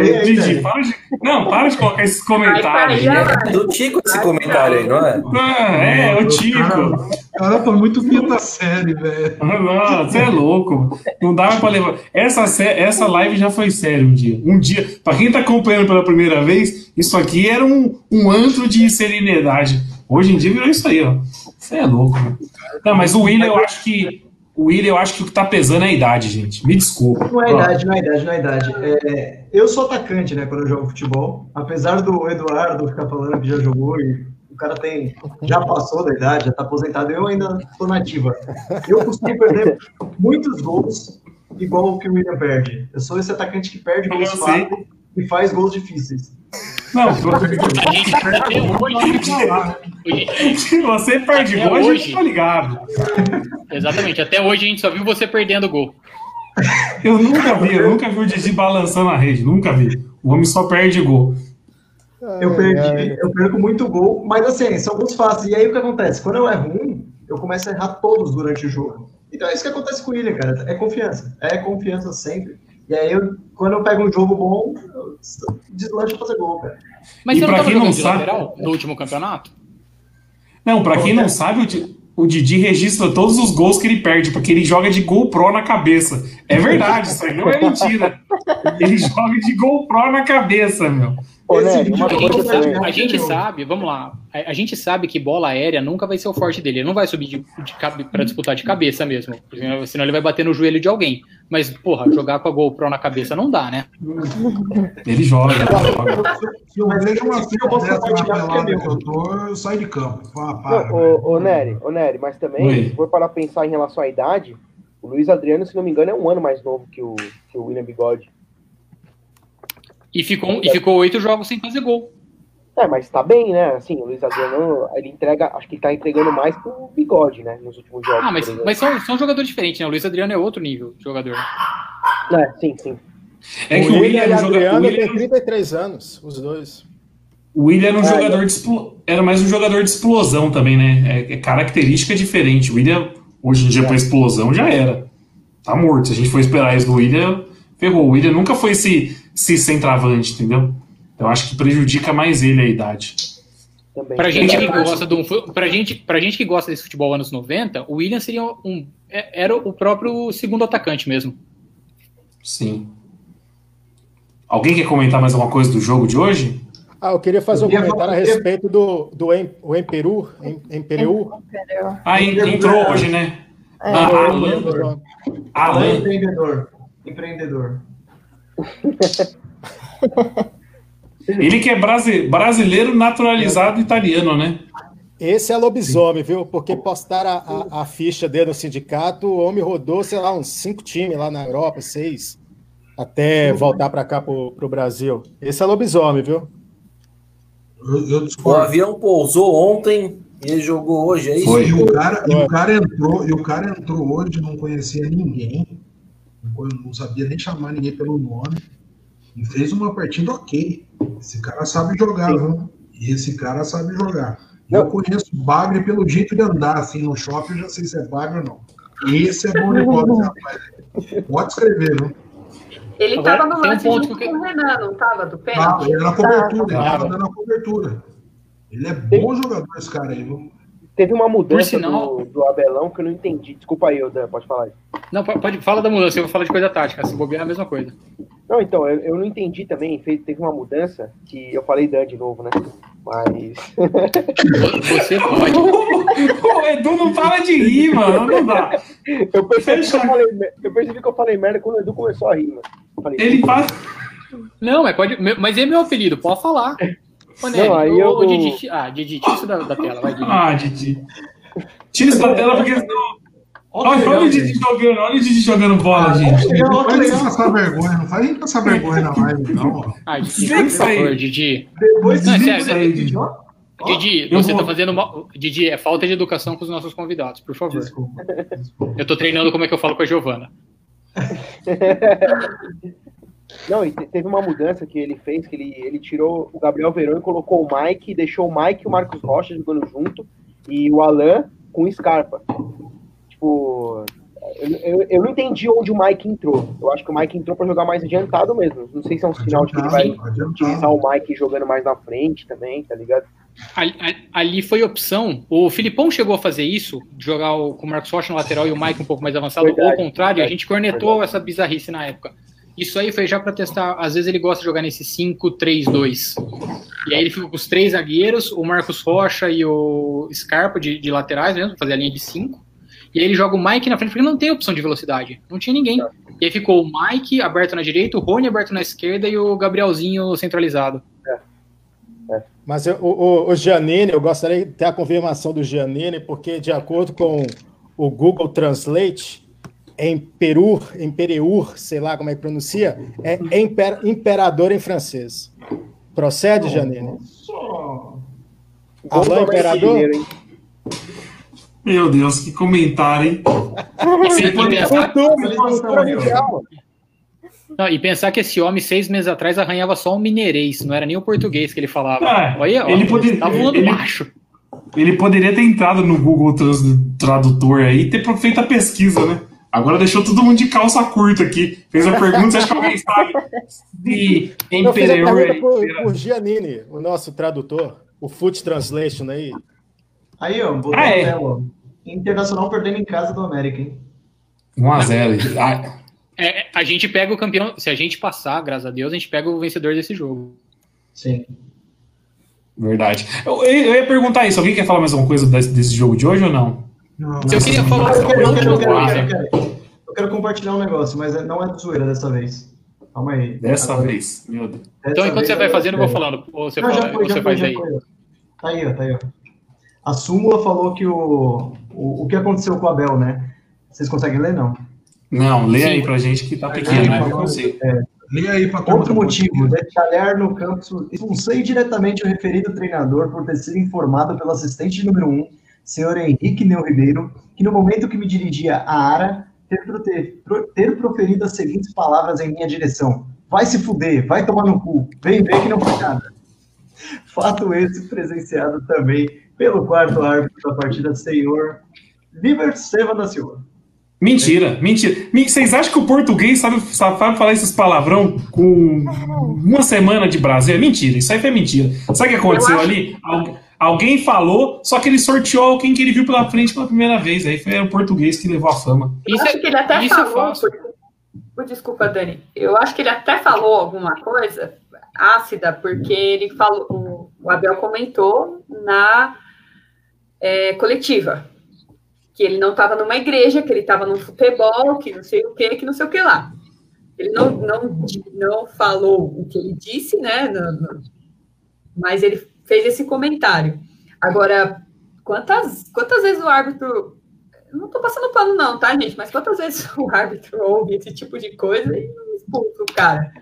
aí, Didi, para de. Não, para de colocar esses comentários. Vai. É do Tico esse comentário aí, não é? Ah, é, o Tico. cara- Os caras estão muito quinta série, velho. Não, você é louco. Não dava pra levar. Essa, essa live já foi séria um dia. Um dia, pra quem tá acompanhando pela primeira vez, isso aqui era um, um antro de serenidade. Hoje em dia virou isso aí, ó. Você é louco. né? Não, mas o William, eu acho que. O William, eu acho que o que tá pesando é a idade, gente. Me desculpa. Não é Ó, idade, não é idade, não é idade. É, eu sou atacante, né, quando eu jogo futebol. Apesar do Eduardo ficar falando que já jogou e o cara tem, já passou da idade, já tá aposentado, eu ainda tô nativa. Eu costumo perder muitos gols igual o que o William perde. Eu sou esse atacante que perde gols sei. fáceis e faz gols difíceis. Não, A gente [laughs] até hoje. se [laughs] você perde Até gol, a gente hoje. tá ligado. Exatamente, até hoje a gente só viu você perdendo gol. Eu nunca vi, eu nunca vi o Didi balançando a rede, nunca vi. O homem só perde gol. Eu perdi, eu perco muito gol, mas assim, são gols fáceis. E aí o que acontece? Quando eu erro um, eu começo a errar todos durante o jogo. Então é isso que acontece com o William, cara. É confiança. É confiança sempre. E aí, eu, quando eu pego um jogo bom, eu deslancho pra fazer gol, cara. Mas E você não pra tava quem não jogando de sabe- lateral no último campeonato? Não, pra quem não sabe, o Di- o Didi registra todos os gols que ele perde, porque ele joga de GoPro na cabeça. É verdade, isso aí não é mentira. Ele [laughs] joga de GoPro na cabeça, meu. Nery, uma A eu gente, sabe, a gente sabe, vamos lá. A, a gente sabe que bola aérea nunca vai ser o forte dele. Ele não vai subir de, de cabe- pra disputar de cabeça mesmo. Senão, senão ele vai bater no joelho de alguém. Mas, porra, jogar com a GoPro na cabeça não dá, né? Ele joga. [laughs] Se eu Mas vejo esse uma eu cena dessa na é que eu tô, eu saio de campo. Fala, para. Não, velho. ô, ô, Nery, ô, Nery, mas também, Oi. se for para pensar em relação à idade, o Luiz Adriano, se não me engano, é um ano mais novo que o, que o William Bigode. E ficou, e ficou oito jogos sem fazer gol. É, mas tá bem, né? Assim, o Luiz Adriano, ele entrega, acho que ele tá entregando mais que o Bigode, né? Nos últimos jogos. Ah, mas, mas são, são jogadores diferentes, né? O Luiz Adriano é outro nível de jogador. É, sim, sim. É que o William e era um jogador. O Adriano William, tem 33 anos, os dois. o William era um É, jogador de explo- Era mais um jogador de explosão também, né? É, é característica diferente. O William, hoje em dia, pra explosão, já era. Tá morto. Se a gente for esperar isso do William, ferrou. O William nunca foi esse, esse centroavante, entendeu? Eu acho que prejudica mais ele a idade. Também. Pra gente que gosta de um, pra gente, pra gente que gosta desse futebol anos 90, o William seria um é- era o próprio segundo atacante mesmo. Sim. Alguém quer comentar mais alguma coisa do jogo de hoje? Ah, eu queria fazer um comentário a respeito do, do em, o Emperu, em, Emperu. Ah, en- entrou hoje, né? É, Ah, Alan. Alan. Empreendedor. Empreendedor. Ele que é brasi- brasileiro naturalizado italiano, né? Esse é lobisomem, viu? Porque postaram a, a, a ficha dele no sindicato, o homem rodou, sei lá, uns cinco times lá na Europa, seis, até voltar para cá pro, pro Brasil. Esse é lobisomem, viu? Eu, eu O avião pousou ontem e ele jogou hoje, é isso? Foi. E o cara, e o cara entrou, e o cara entrou hoje, não conhecia ninguém, não, não sabia nem chamar ninguém pelo nome, e fez uma partida ok. Esse cara sabe jogar, viu? E esse cara sabe jogar. Eu conheço Bagre pelo jeito de andar, assim, no shopping, eu já sei se é Bagre ou não. Esse é bom de bola, esse rapaz. Pode escrever, viu? Ele estava no tem um lance ponto junto que- com o Renan, não estava? Do Ah, pênalti? ele na cobertura, ele Tava. tava dando a cobertura. Ele é bom jogador, esse cara aí, viu? Teve uma mudança sinal- do, do Abelão que eu não entendi. Desculpa aí, Dan, pode falar aí. Não, po- pode, fala da mudança, eu vou falar de coisa tática. Se bobear é a mesma coisa. Não, então, eu, eu não entendi também. Fez, teve uma mudança que eu falei Dan de novo, né? Mas. [laughs] Você pode. [laughs] o Edu não para de rir, mano. Não dá. Eu percebi, que eu, falei, eu percebi que eu falei merda quando o Edu começou a rir, mano. Falei, Ele faz. Não, mas pode. meu- Mas é meu apelido, pode falar. Ô, Nery, Não, aí eu- ô, Didi, ah, Didi, tira isso da, da tela, vai, Didi. Ah, Didi. Tira isso da tela porque senão. Olha, olha legal, o Didi jogando, olha o Didi jogando bola, gente. Não que faz nem passar vergonha, não faz nem passar vergonha na live, não. Ah, Didi, por favor, Didi. Depois Não, é de sério, Isso aí, Didi. Didi, eu você vou- tá fazendo uma. Didi, é falta de educação com os nossos convidados, por favor. Desculpa. Eu tô treinando como é que eu falo com a Giovana. [laughs] Não, e te- teve uma mudança que ele fez, que ele, ele tirou o Gabriel Verão e colocou o Mike, deixou o Mike e o Marcos Rocha jogando junto, e o Alan com o Scarpa. Tipo, eu, eu, eu não entendi onde o Mike entrou. Eu acho que o Mike entrou pra jogar mais adiantado mesmo. Não sei se é um sinal de que ele vai Adiantado, utilizar o Mike jogando mais na frente também, tá ligado? Ali, ali- foi opção. O Filipão chegou a fazer isso, de jogar o- com o Marcos Rocha no lateral e o Mike um pouco mais avançado, ou ao Verdade, contrário, a verdade, gente cornetou essa bizarrice na época. Isso aí foi já pra testar. Às vezes ele gosta de jogar nesse 5-3-2. E aí ele fica com os três zagueiros, o Marcos Rocha e o Scarpa de, de laterais mesmo, fazer a linha de 5. E aí ele joga o Mike na frente, porque não tem opção de velocidade. Não tinha ninguém. E aí ficou o Mike aberto na direita, o Rony aberto na esquerda e o Gabrielzinho centralizado. Mas eu- o, o Giannini, eu gostaria de ter a confirmação do Giannini, porque de acordo com o Google Translate, em Peru, em Pereur, sei lá como é que pronuncia, é imper- imperador em francês. Procede. Vamos Alô, imperador? Meu Deus, que comentário, hein? E, e aí, ó. não, e pensar que esse homem, seis meses atrás, arranhava só o mineirês, não era nem o português que ele falava. Ah, Olha, ó, ele poderia- tá voando ele- baixo. Ele poderia ter entrado no Google Tradutor aí e ter feito a pesquisa, né? Agora deixou todo mundo de calça curta aqui. Fez a pergunta, você acha que alguém sabe se Eu a Emperor pergunta é por, por Giannini, o nosso tradutor, o Foot Translation aí. Aí, ó, botou Ah, é. tela. Internacional perdendo em casa do América, hein? 1x0. Ah, É, a gente pega o campeão. Se a gente passar, graças a Deus, a gente pega o vencedor desse jogo. Sim. verdade. Eu, eu ia perguntar isso. Alguém quer falar mais alguma coisa desse, desse jogo de hoje ou não? Não, Se eu queria falar Eu quero, eu quero, eu quero, eu quero, eu quero. Eu quero compartilhar um negócio, mas não é de zoeira dessa vez. Calma aí. Dessa Agora- vez. Meu Deus. dessa Então, enquanto vez você vai fazendo, eu vou é. falando. Ou você, Não, fala, já foi, você foi, faz já aí. foi. Tá aí, ó, tá aí, ó. A súmula falou que o, o, o que aconteceu com o Abel, né? Vocês conseguem ler, não? Não, lê Sim. aí pra gente que tá pequeno, né? Não sei. Lê aí pra Outro motivo, detalhar no campo, expulsei diretamente o referido treinador por ter sido informado pelo assistente número 1, senhor Henrique Neu Ribeiro, que no momento que me dirigia à Ara, ter, pro- ter proferido as seguintes palavras em minha direção. Vai se fuder, vai tomar no cu, vem ver que não foi nada. Fato esse presenciado também pelo quarto árbitro da partida, senhor Liber Seva da Silva. Mentira, mentira. Me- Vocês acham que o português sabe, sabe falar esses palavrão com uma semana de Brasil? É mentira, isso aí foi mentira. Sabe o que aconteceu Eu acho- ali? Al- alguém falou, só que ele sorteou alguém que ele viu pela frente pela primeira vez. Aí foi o português que levou a fama. Eu Isso acho é- que ele até isso eu falou. por- por- desculpa, Dani. Eu acho que ele até falou alguma coisa ácida, porque ele falou. O, o Abel comentou na é, coletiva que ele não estava numa igreja, que ele estava no futebol, que não sei o que, que não sei o que lá. Ele não, não, não falou o que ele disse, né? no- no- mas ele fez esse comentário. Agora, quantas, quantas vezes o árbitro não tô passando pano, não, tá, gente? Mas quantas vezes [laughs] o árbitro ouve esse tipo de coisa e não expulsa o cara?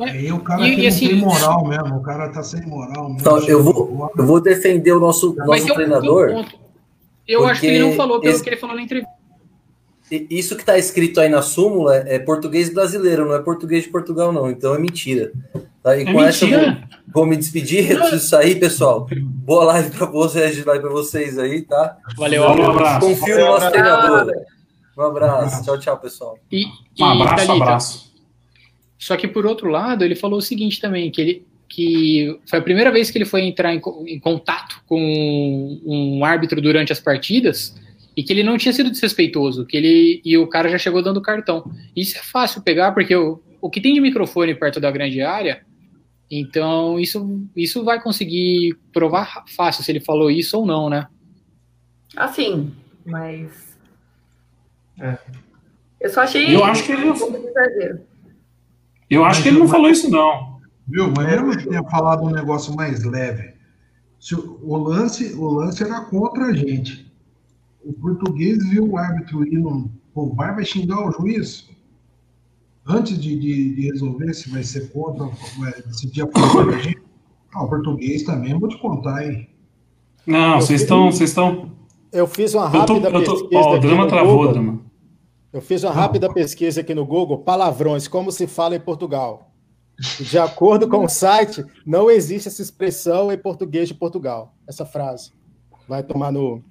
Aí o cara E- que e não assim- tem moral mesmo, o cara tá sem moral mesmo. Então, eu vou, eu vou defender o nosso, nosso treinador. um. Eu acho que ele não falou pelo esse- que ele falou na entrevista. E- Isso que tá escrito aí na súmula é português brasileiro, não é português de Portugal, não. Então é mentira. Tá? E É com essa eu vou, mentira. vou me despedir, eu preciso sair, pessoal. Boa live pra vocês, live pra vocês aí, tá? Valeu, Um abraço. Confio no nosso treinador. Um abraço. Tchau, tchau, pessoal. E, Um abraço, Thalita, abraço. Só que por outro lado, ele falou o seguinte também, que ele que foi a primeira vez que ele foi entrar em, em contato com um árbitro durante as partidas e que ele não tinha sido desrespeitoso, que ele e o cara já chegou dando cartão. Isso é fácil pegar porque o, o que tem de microfone perto da grande área, então isso isso vai conseguir provar fácil se ele falou isso ou não, né? Assim, mas. É. Eu só achei Eu acho que ele-. Eu acho que ele não falou isso, não. Viu? Mas eu tinha falado um negócio mais leve. Se o, o lance, o lance era contra a gente. O português viu o árbitro ir no. Pô, vai, vai xingar o juiz? Antes de, de, de resolver se vai ser contra, vai decidir a favor da gente. Ah, o português também, eu vou te contar, hein? Não, vocês estão. Vocês estão. Eu fiz uma Eu tô- rápida eu tô- pesquisa. ó, o drama travou, Google. drama. Eu fiz uma rápida pesquisa aqui no Google, palavrões, como se fala em Portugal. De acordo com o site, não existe essa expressão em português de Portugal, essa frase. Vai tomar no.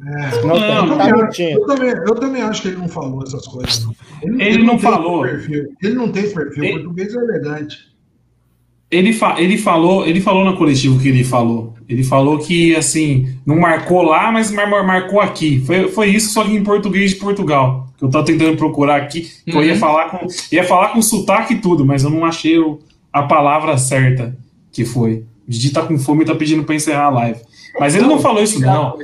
É, Não, eu, tá também, mentindo. eu, também, eu também acho que ele não falou essas coisas. Não. Ele não tem falou. esse perfil. Ele não tem esse perfil. Ele- O português é elegante. Ele, fa ele falou, ele falou na coletiva que ele falou. Ele falou que assim, não marcou lá, mas mar marcou aqui. Foi, foi isso, só que em português de Portugal. Que eu tava tentando procurar aqui, que eu ia Uhum. falar com. Ia falar com sotaque e tudo, mas eu não achei o- a palavra certa que foi. O Didi tá com fome e tá pedindo pra encerrar a live. Mas ele não falou isso, não.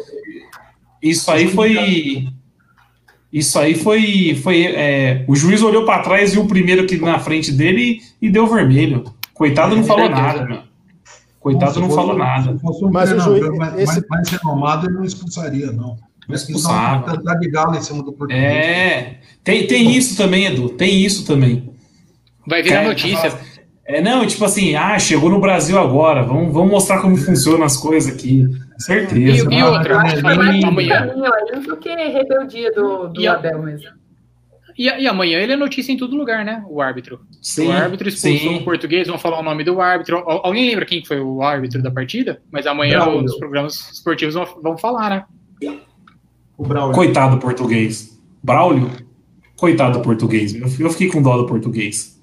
Isso aí foi. Isso aí foi. foi é, o juiz olhou pra trás, viu o primeiro que na frente dele e, e deu vermelho. Coitado não falou nada, meu. Coitado não falou nada. Se fosse um Mas o juiz- mais, esse- mais, renomado, ele não expulsaria, não. Mas que dá de galo em cima do português. É. Tem, tem isso também, Edu. Tem isso também. Vai virar Cara, notícia. É, não, tipo assim, ah, chegou no Brasil agora. Vamos, vamos mostrar como funcionam as coisas aqui. Certeza. E- e Ah, outra, Eu acho que foi mais Amanhã- caminho do que rebeldia do, do E a- Abel mesmo. E, e amanhã ele é notícia em todo lugar, né? O árbitro. Sim, o árbitro expulsou sim. o português, vão falar o nome do árbitro. Al- Alguém lembra quem foi o árbitro da partida? Mas amanhã Braulio. os programas esportivos vão, vão falar, né? O Braulio. Coitado do português. Braulio? Coitado do português. Eu, eu fiquei com dó do português.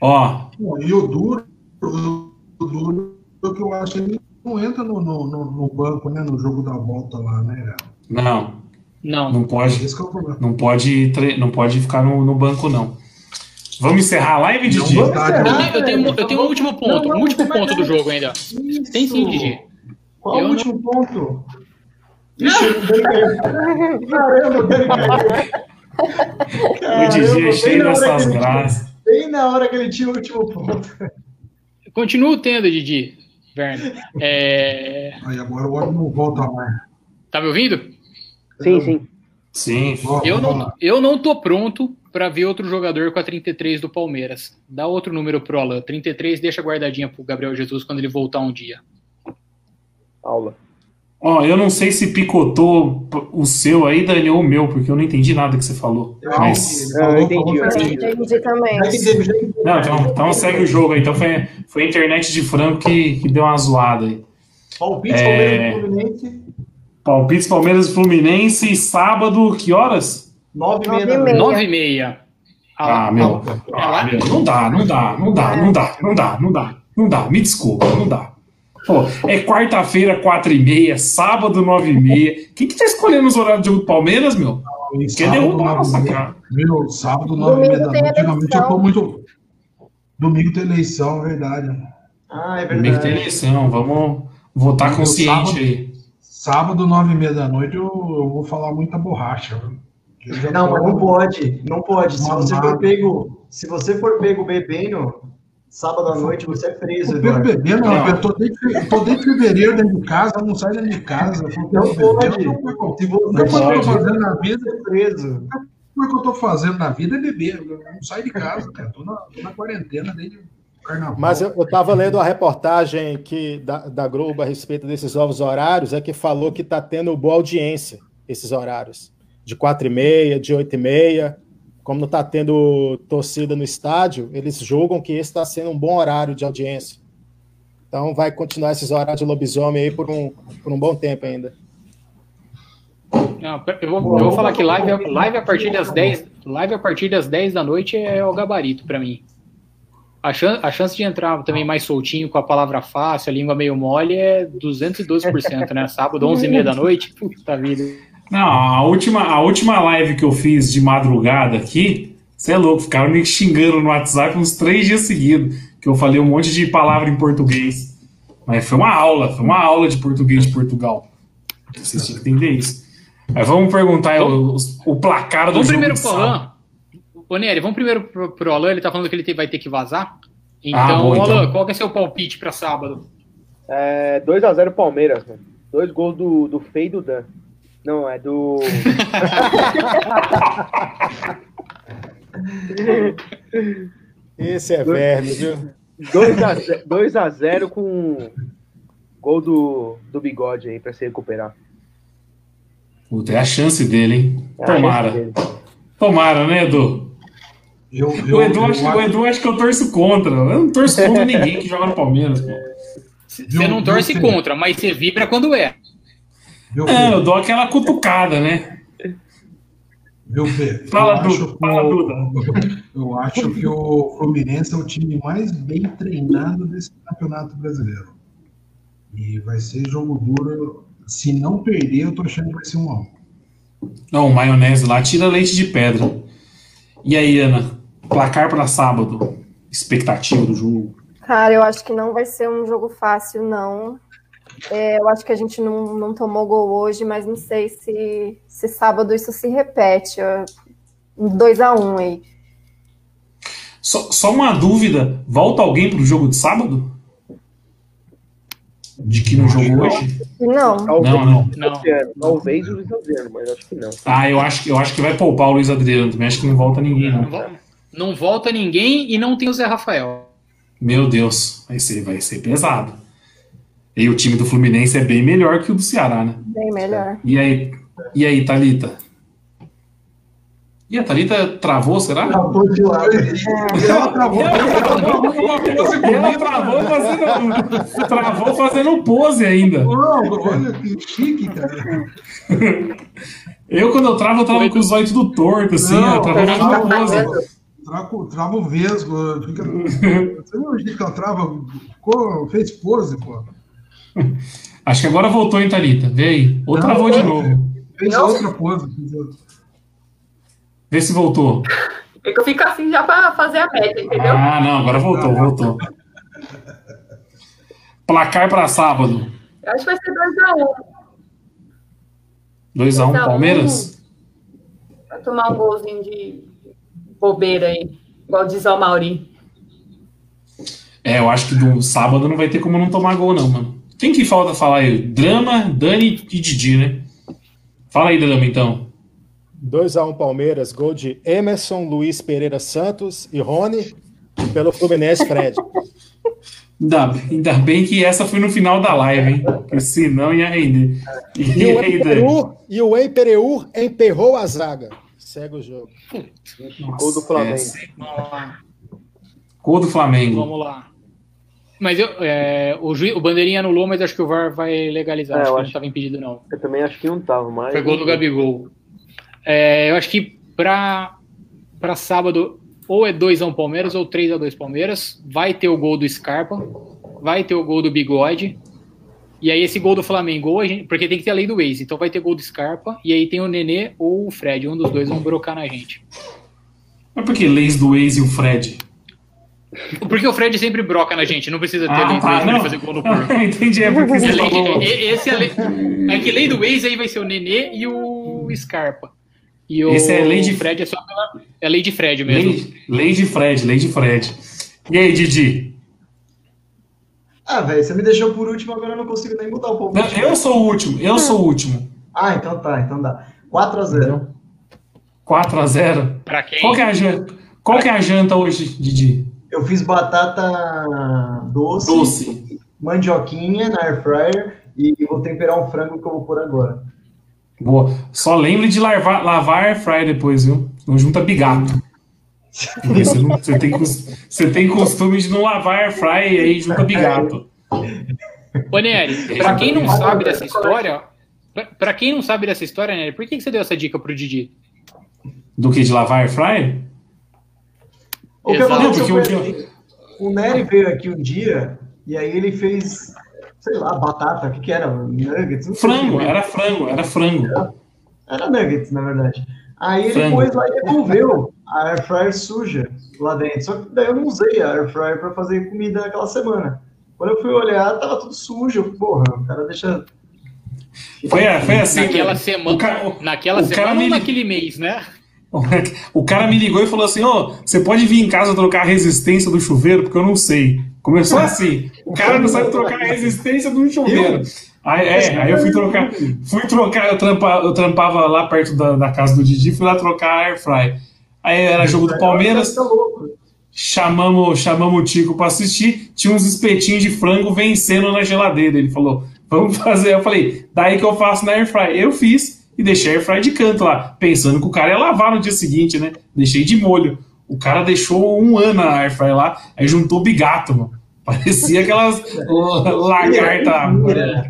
Ó, E o duro, o duro que eu acho que ele não entra no, no, no- no banco, né? No jogo da volta lá, né? não. Não. Não pode. Esse que é o problema. Não pode, tre- não pode ficar no, no banco, não. Vamos encerrar a live, Didi? Não, Eu tenho, eu tenho- eu tenho um último ponto, Não, um não, último ponto do jogo ainda. Isso. Tem sim, Didi. Qual Eu o não- último ponto? Ixi, o Dani caiu. Caramba, o Didi é Caramba, cheio bem na hora dessas graças. Bem na hora que ele tinha o último ponto. Continuo tendo, Didi. Werner. É, Aí agora o homem não volta mais. Tá me ouvindo? Sim, sim. Sim. Eu não, eu não tô pronto pra ver outro jogador com a 33 do Palmeiras. Dá outro número pro Alan. 33 deixa guardadinha pro Gabriel Jesus quando ele voltar um dia. Aula. Ó, eu não sei se picotou o seu aí, Dani, ou o meu, porque eu não entendi nada que você falou. Mas. Ele Não, falou- eu entendi, eu entendi. Entendi também. Não, então, então segue o jogo aí. Então foi, foi a internet de Franco que, que deu uma zoada aí. Palpite, É. Palmeiras e Fluminense, Palpites Palmeiras e Fluminense, sábado, que horas? nove e meia Nove e meia. 9 e meia. Ah, meu. Ah, meu, não dá, não dá, não dá, não dá, não dá, não dá, não dá, me desculpa, não dá. Pô, é quarta-feira, quatro e meia, sábado, nove e meia. Quem que tá escolhendo os horários de jogo do Palmeiras, meu? e Quer sábado, derrubar nove nossa e meia. cara. Meu, sábado, nove e meia da noite. Geralmente eu tô muito. Domingo tem eleição, é verdade. Ah, é Domingo tem verdade. eleição, vamos votar Meu, consciente sábado- aí. Sábado, nove e meia da noite, eu, eu vou falar muita borracha. Não, tô- mas não pode. Não pode. Se você for pego, se você for pego bebendo, sábado à noite você é preso, Eduardo. bebê, não. Eu tô desde, desde fevereiro dentro de casa, não saio dentro de casa. Eu Não tô bebendo, pode. Se O você que eu tô for fazendo na vida, é preso. o que eu tô fazendo na vida é beber. Eu não saio de casa, cara. Tô na, tô na quarentena desde o carnaval. Mas eu estava lendo a reportagem que, da, da Globo a respeito desses novos horários, é que falou que está tendo boa audiência, esses horários. De 4 e meia, de 8 e meia. Como não está tendo torcida no estádio, eles julgam que esse está sendo um bom horário de audiência. Então vai continuar esses horários de lobisomem aí por um, por um bom tempo ainda. Não, eu vou, eu vou falar que live, live a partir das 10, live a partir das 10 da noite é o gabarito para mim. A chance, a chance de entrar também mais soltinho com a palavra fácil, a língua meio mole é 212%, né? Sábado, 11h30 da noite, puta vida. Não, a última, a última live que eu fiz de madrugada aqui, você é louco, ficaram me xingando no WhatsApp uns três dias seguidos, que eu falei um monte de palavra em português. Mas foi uma aula, foi uma aula de português de Portugal. Vocês tinham que entender isso. Mas vamos perguntar o, o placar do Vamos jogo primeiro pro sábado. Alan. Ô, Nery, vamos primeiro pro, pro Alan, ele tá falando que ele tem- vai ter que vazar. Então, Ah, bom, então. Alan, qual que é seu palpite pra sábado? É 2x0 Palmeiras, mano. Dois gols do, do Fei e do Dan. Não, é do. [laughs] Esse é verme, viu? 2x0 com gol do, do bigode aí pra se recuperar. Puta, é a chance dele, hein? É Tomara. dele. Tomara, né, Edu? Eu, o, Edu acho, que- o Edu acho que eu torço contra. Eu não torço contra [laughs] ninguém que joga no Palmeiras. pô. Você não torce contra, mas você vibra quando é. Viu, É, eu dou aquela cutucada, né? Viu, Fê? Fala, eu Duda, acho que fala, o- [laughs] Eu acho que o Fluminense é o time mais bem treinado desse campeonato brasileiro. E vai ser jogo duro. Se não perder, eu tô achando que vai ser um a. Não, o maionese lá tira leite de pedra. E aí, Ana? Placar para sábado. Expectativa do jogo. Cara, eu acho que não vai ser um jogo fácil, não. É, eu acho que a gente não, não tomou gol hoje, mas não sei se, se sábado isso se repete. ó. Um 2x1 aí. Só, só uma dúvida: volta alguém pro jogo de sábado? De que não jogou hoje? Não. Talvez, Não, não. Não. Talvez o Luiz Adriano, mas acho que não. Ah, eu acho, que- eu acho que vai poupar o Luiz Adriano também. Acho que não volta ninguém, Não, não. não volta ninguém e não tem o Zé Rafael. Meu Deus, vai ser, vai ser pesado. E o time do Fluminense é bem melhor que o do Ceará, né? Bem melhor. E aí, e aí, Thalita? E a Thalita travou, será? Travou de lado. Ela travou. Ela travou fazendo, travou fazendo pose ainda. Não, olha que chique, cara. Eu, quando eu travo, eu travo com os olhos tudo torto, assim. Não, eu travo fazendo pose. Trava, trava o vesgo. Fica... Você não imagina que ela trava. Ficou, fez pose, pô. [laughs] Acho que agora voltou, hein, Thalita? Vê aí. Ou Não, travou de novo. Fez outra pose. Vê se voltou. É que eu fico assim já pra fazer a meta, entendeu? Ah, não, agora voltou, voltou. Placar para sábado. Eu acho que vai ser 2x1. 2x1 Então, Palmeiras? Vai tomar um golzinho de bobeira aí, igual diz o Mauri. É, eu acho que do sábado não vai ter como não tomar gol, não, mano. Quem que falta falar aí? Drama, Dani e Didi, né? Fala aí, Drama, então. 2x1 Palmeiras, gol de Emerson, Luiz Pereira Santos e Rony. Pelo Fluminense, Fred. [laughs] Ainda, ainda bem que essa foi no final da live, hein? Porque senão ia render. E E o? [laughs] Empereur, e o Empereur emperrou a zaga. Segue o jogo. Gol do Flamengo. Vamos lá. Gol do Flamengo. Vamos lá. Mas eu, é, o, juiz, o Bandeirinha anulou, mas acho que o VAR vai legalizar. É, acho que acho- não estava impedido, não. Eu também acho que não tava, mas. Foi gol do Gabigol. É, eu acho que pra, pra sábado ou é 2x1 Palmeiras ou 3x2 Palmeiras. Vai ter o gol do Scarpa, vai ter o gol do Bigode. E aí esse gol do Flamengo, gente- porque tem que ter a lei do Waze, então vai ter gol do Scarpa, e aí tem o Nenê ou o Fred, um dos dois vão brocar na gente. Mas por que Leis do Waze e o Fred? Porque o Fred sempre broca na gente, não precisa ter Ah, lei do tá, Waze pra não. fazer gol no corpo. [laughs] Entendi, é porque você lei- falou. esse é, a lei, é que lei do Waze aí vai ser o Nenê e o Scarpa. E o Esse é lei de- Fred é só pela. É lei de Fred mesmo. Lei, lei de Fred, lei de Fred. E aí, Didi? Ah, velho, você me deixou por último, agora eu não consigo nem mudar o Não, palpite. eu sou o último, eu sou o último. Ah, então tá, então dá. 4x0. 4x0. Pra quem? Qual que é a janta, Qual que é a janta hoje, Didi? Eu fiz batata doce, Doce. mandioquinha na air fryer e vou temperar um frango que eu vou pôr agora. Boa. Só lembre de lavar, lavar air fry depois, viu? Não junta bigato. Porque você, não- você tem, você tem costume de não lavar air fry e aí junta bigato. Ô, Nery, pra quem não sabe dessa história, Para quem não sabe dessa história, né, por que, que você deu essa dica pro Didi? Do que? De lavar air fryer? O que aconteceu Porque foi o o Nery veio aqui um dia e aí ele fez, sei lá, batata, o que que era? Nuggets? Frango, que. era frango, era frango. Era nuggets, na verdade. Aí ele Frango. pôs lá e devolveu a air fryer suja lá dentro. Só que daí eu não usei a air fryer para fazer comida naquela semana. Quando eu fui olhar, tava tudo sujo. Eu, Porra, o cara deixa. Foi, foi assim. naquela o semana, cara- naquela o semana cara ou me- naquele mês, né? [laughs] O cara me ligou e falou assim: Ô, você pode vir em casa trocar a resistência do chuveiro? Porque eu não sei. Começou assim: o cara não sabe trocar a resistência do chuveiro. Aí, é, aí eu fui trocar, fui trocar, eu, trampa, eu trampava lá perto da, da casa do Didi, fui lá trocar a air fry. Aí era jogo do Palmeiras, Tá chamamos, chamamos o Tico pra assistir, tinha uns espetinhos de frango vencendo na geladeira. Ele falou: Vamos fazer. Eu falei: Daí que eu faço na air fry. Eu fiz e deixei a air fry de canto lá, pensando que o cara ia lavar no dia seguinte, né? Deixei de molho. O cara deixou um ano a air fry lá, aí juntou bigato, mano. Parecia aquelas [laughs] lagartas.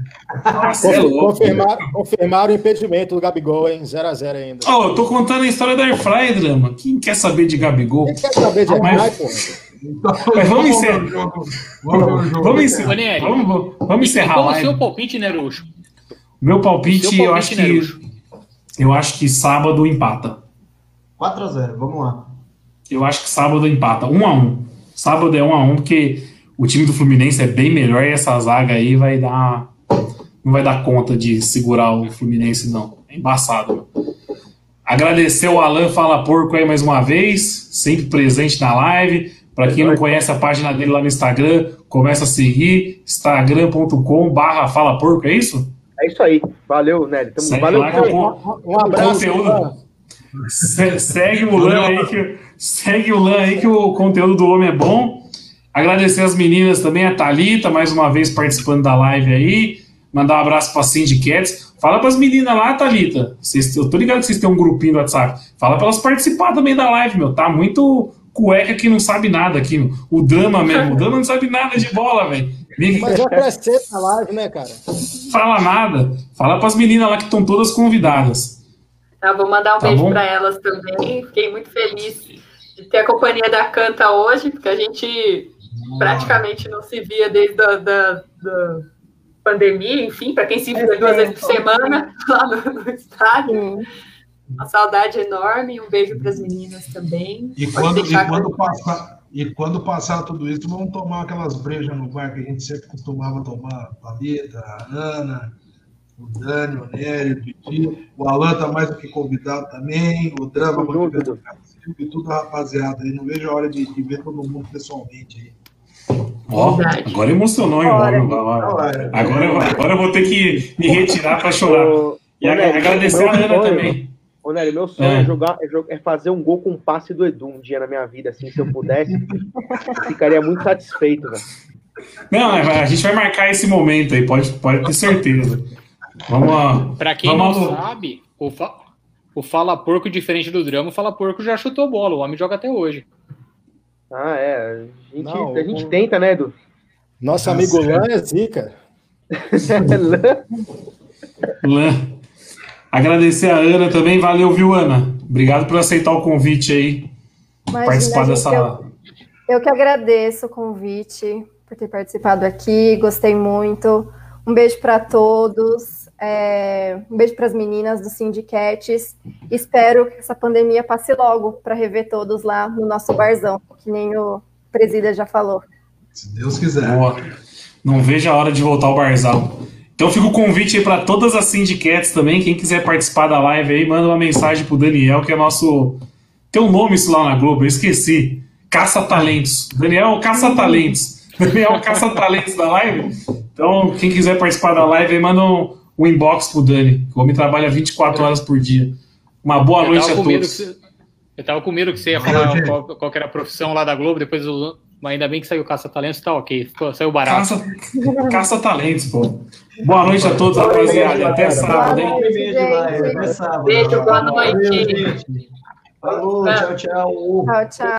Nossa, é louco. Confirmaram, confirmaram o impedimento do Gabigol, hein? 0x0 ainda. Ó, eu tô contando a história da Airfry, Drama. Quem quer saber de Gabigol? Quem quer saber de Mas- Airfry, pô? Mas vamos encerrar. Vamos encerrar. Vamos, vamos, vamos encerrar Qual o seu palpite, Nerucho? Meu palpite, Seu eu palpite, acho que. Nerucho. Eu acho que sábado empata. 4x0, vamos lá. Eu acho que sábado empata. 1 a 1 Sábado é 1 a 1 porque o time do Fluminense é bem melhor e essa zaga aí vai dar. Não vai dar conta de segurar o Fluminense, não. É embaçado. Agradecer o Alan Fala Porco aí mais uma vez, sempre presente na live. Para quem não conhece a página dele lá no Instagram, começa a seguir instagram.com/barra Fala Porco, é isso? É isso aí. Valeu, Nery. Tamo, Segue valeu, lá que eu Nery. vou- Um abraço. conteúdo. Segue o Lan aí que segue o Lan aí que o conteúdo do homem é bom. Agradecer as meninas também, a Thalita, mais uma vez participando da live aí. Mandar um abraço pra Cindy Cats. Fala pras meninas lá, Thalita. Vocês, eu tô ligado que vocês têm um grupinho do WhatsApp. Fala pra elas participar também da live, meu. Tá muito cueca que não sabe nada aqui, meu. O drama mesmo. O drama não sabe nada de bola, velho. Mas já crescer na live, né, cara? Fala nada. Fala pras meninas lá que estão todas convidadas. Tá, vou mandar um Tá beijo para elas também. Fiquei muito feliz de ter a companhia da Canta hoje, porque a gente praticamente não se via desde a da, da pandemia, enfim, para quem se via duas vezes por semana [laughs] lá no, no estádio. Sim. Uma saudade enorme. Um beijo para as meninas também. E Pode quando, e, quando passar, e quando passar tudo isso, vamos tomar aquelas brejas no bar que a gente sempre costumava tomar. A Thalita, a Ana, o Dani, o Nery, o Didi. O Alan tá mais do que convidado também. O Drama, no Brasil, e tudo a rapaziada aí. Não vejo a hora de, de ver todo mundo pessoalmente aí. Ó, Verdade. agora emocionou, hein? Agora, agora, eu- agora eu vou ter que me retirar pra chorar. E agradecer a Ana também. Ô, Nery, meu sonho É. é. jogar, é, é fazer um gol com um passe do Edu um dia na minha vida, assim, se eu pudesse. eu ficaria muito satisfeito, velho. Não, é, a gente vai marcar esse momento aí, pode, pode ter certeza. Vamos lá. Pra quem não Vamos lá. sabe, o, fa- o Fala Porco, diferente do drama, o Fala Porco já chutou bola. O homem joga até hoje. Ah, é. A gente, Não, a gente o- tenta, né, Edu? Nosso amigo Lan é zica. [laughs] Lan. Agradecer a Ana também, valeu, viu, Ana? Obrigado por aceitar o convite aí, Imagina, participar gente, dessa. eu- Eu que agradeço o convite por ter participado aqui, gostei muito. Um beijo para todos, é, um beijo para as meninas do Syndicates. Espero que essa pandemia passe logo para rever todos lá no nosso barzão, que nem o presida já falou. Se Deus quiser. Boa. Não vejo a hora de voltar ao Barzal. Então fica o convite aí para todas as syndicates também. Quem quiser participar da live aí, manda uma mensagem pro Daniel, que é nosso. Tem um nome isso lá na Globo, eu esqueci. Caça-talentos. Daniel Caça-talentos. [laughs] Daniel Caça-talentos da live. Então, quem quiser participar da live aí, manda um, um inbox pro Dani. O homem trabalha 24 horas por dia. Uma boa Eu noite a todos. você- Eu tava com medo que você ia falar qual, qual era a profissão lá da Globo, depois eu... Mas ainda bem que saiu caça-talentos, tá ok. Ficou, saiu barato. Caça, caça-talentos, pô. Boa noite a todos, rapaziada. Até sábado, hein? Até sábado. Beijo, boa noite. Falou, tchau, tchau. Tchau, tchau.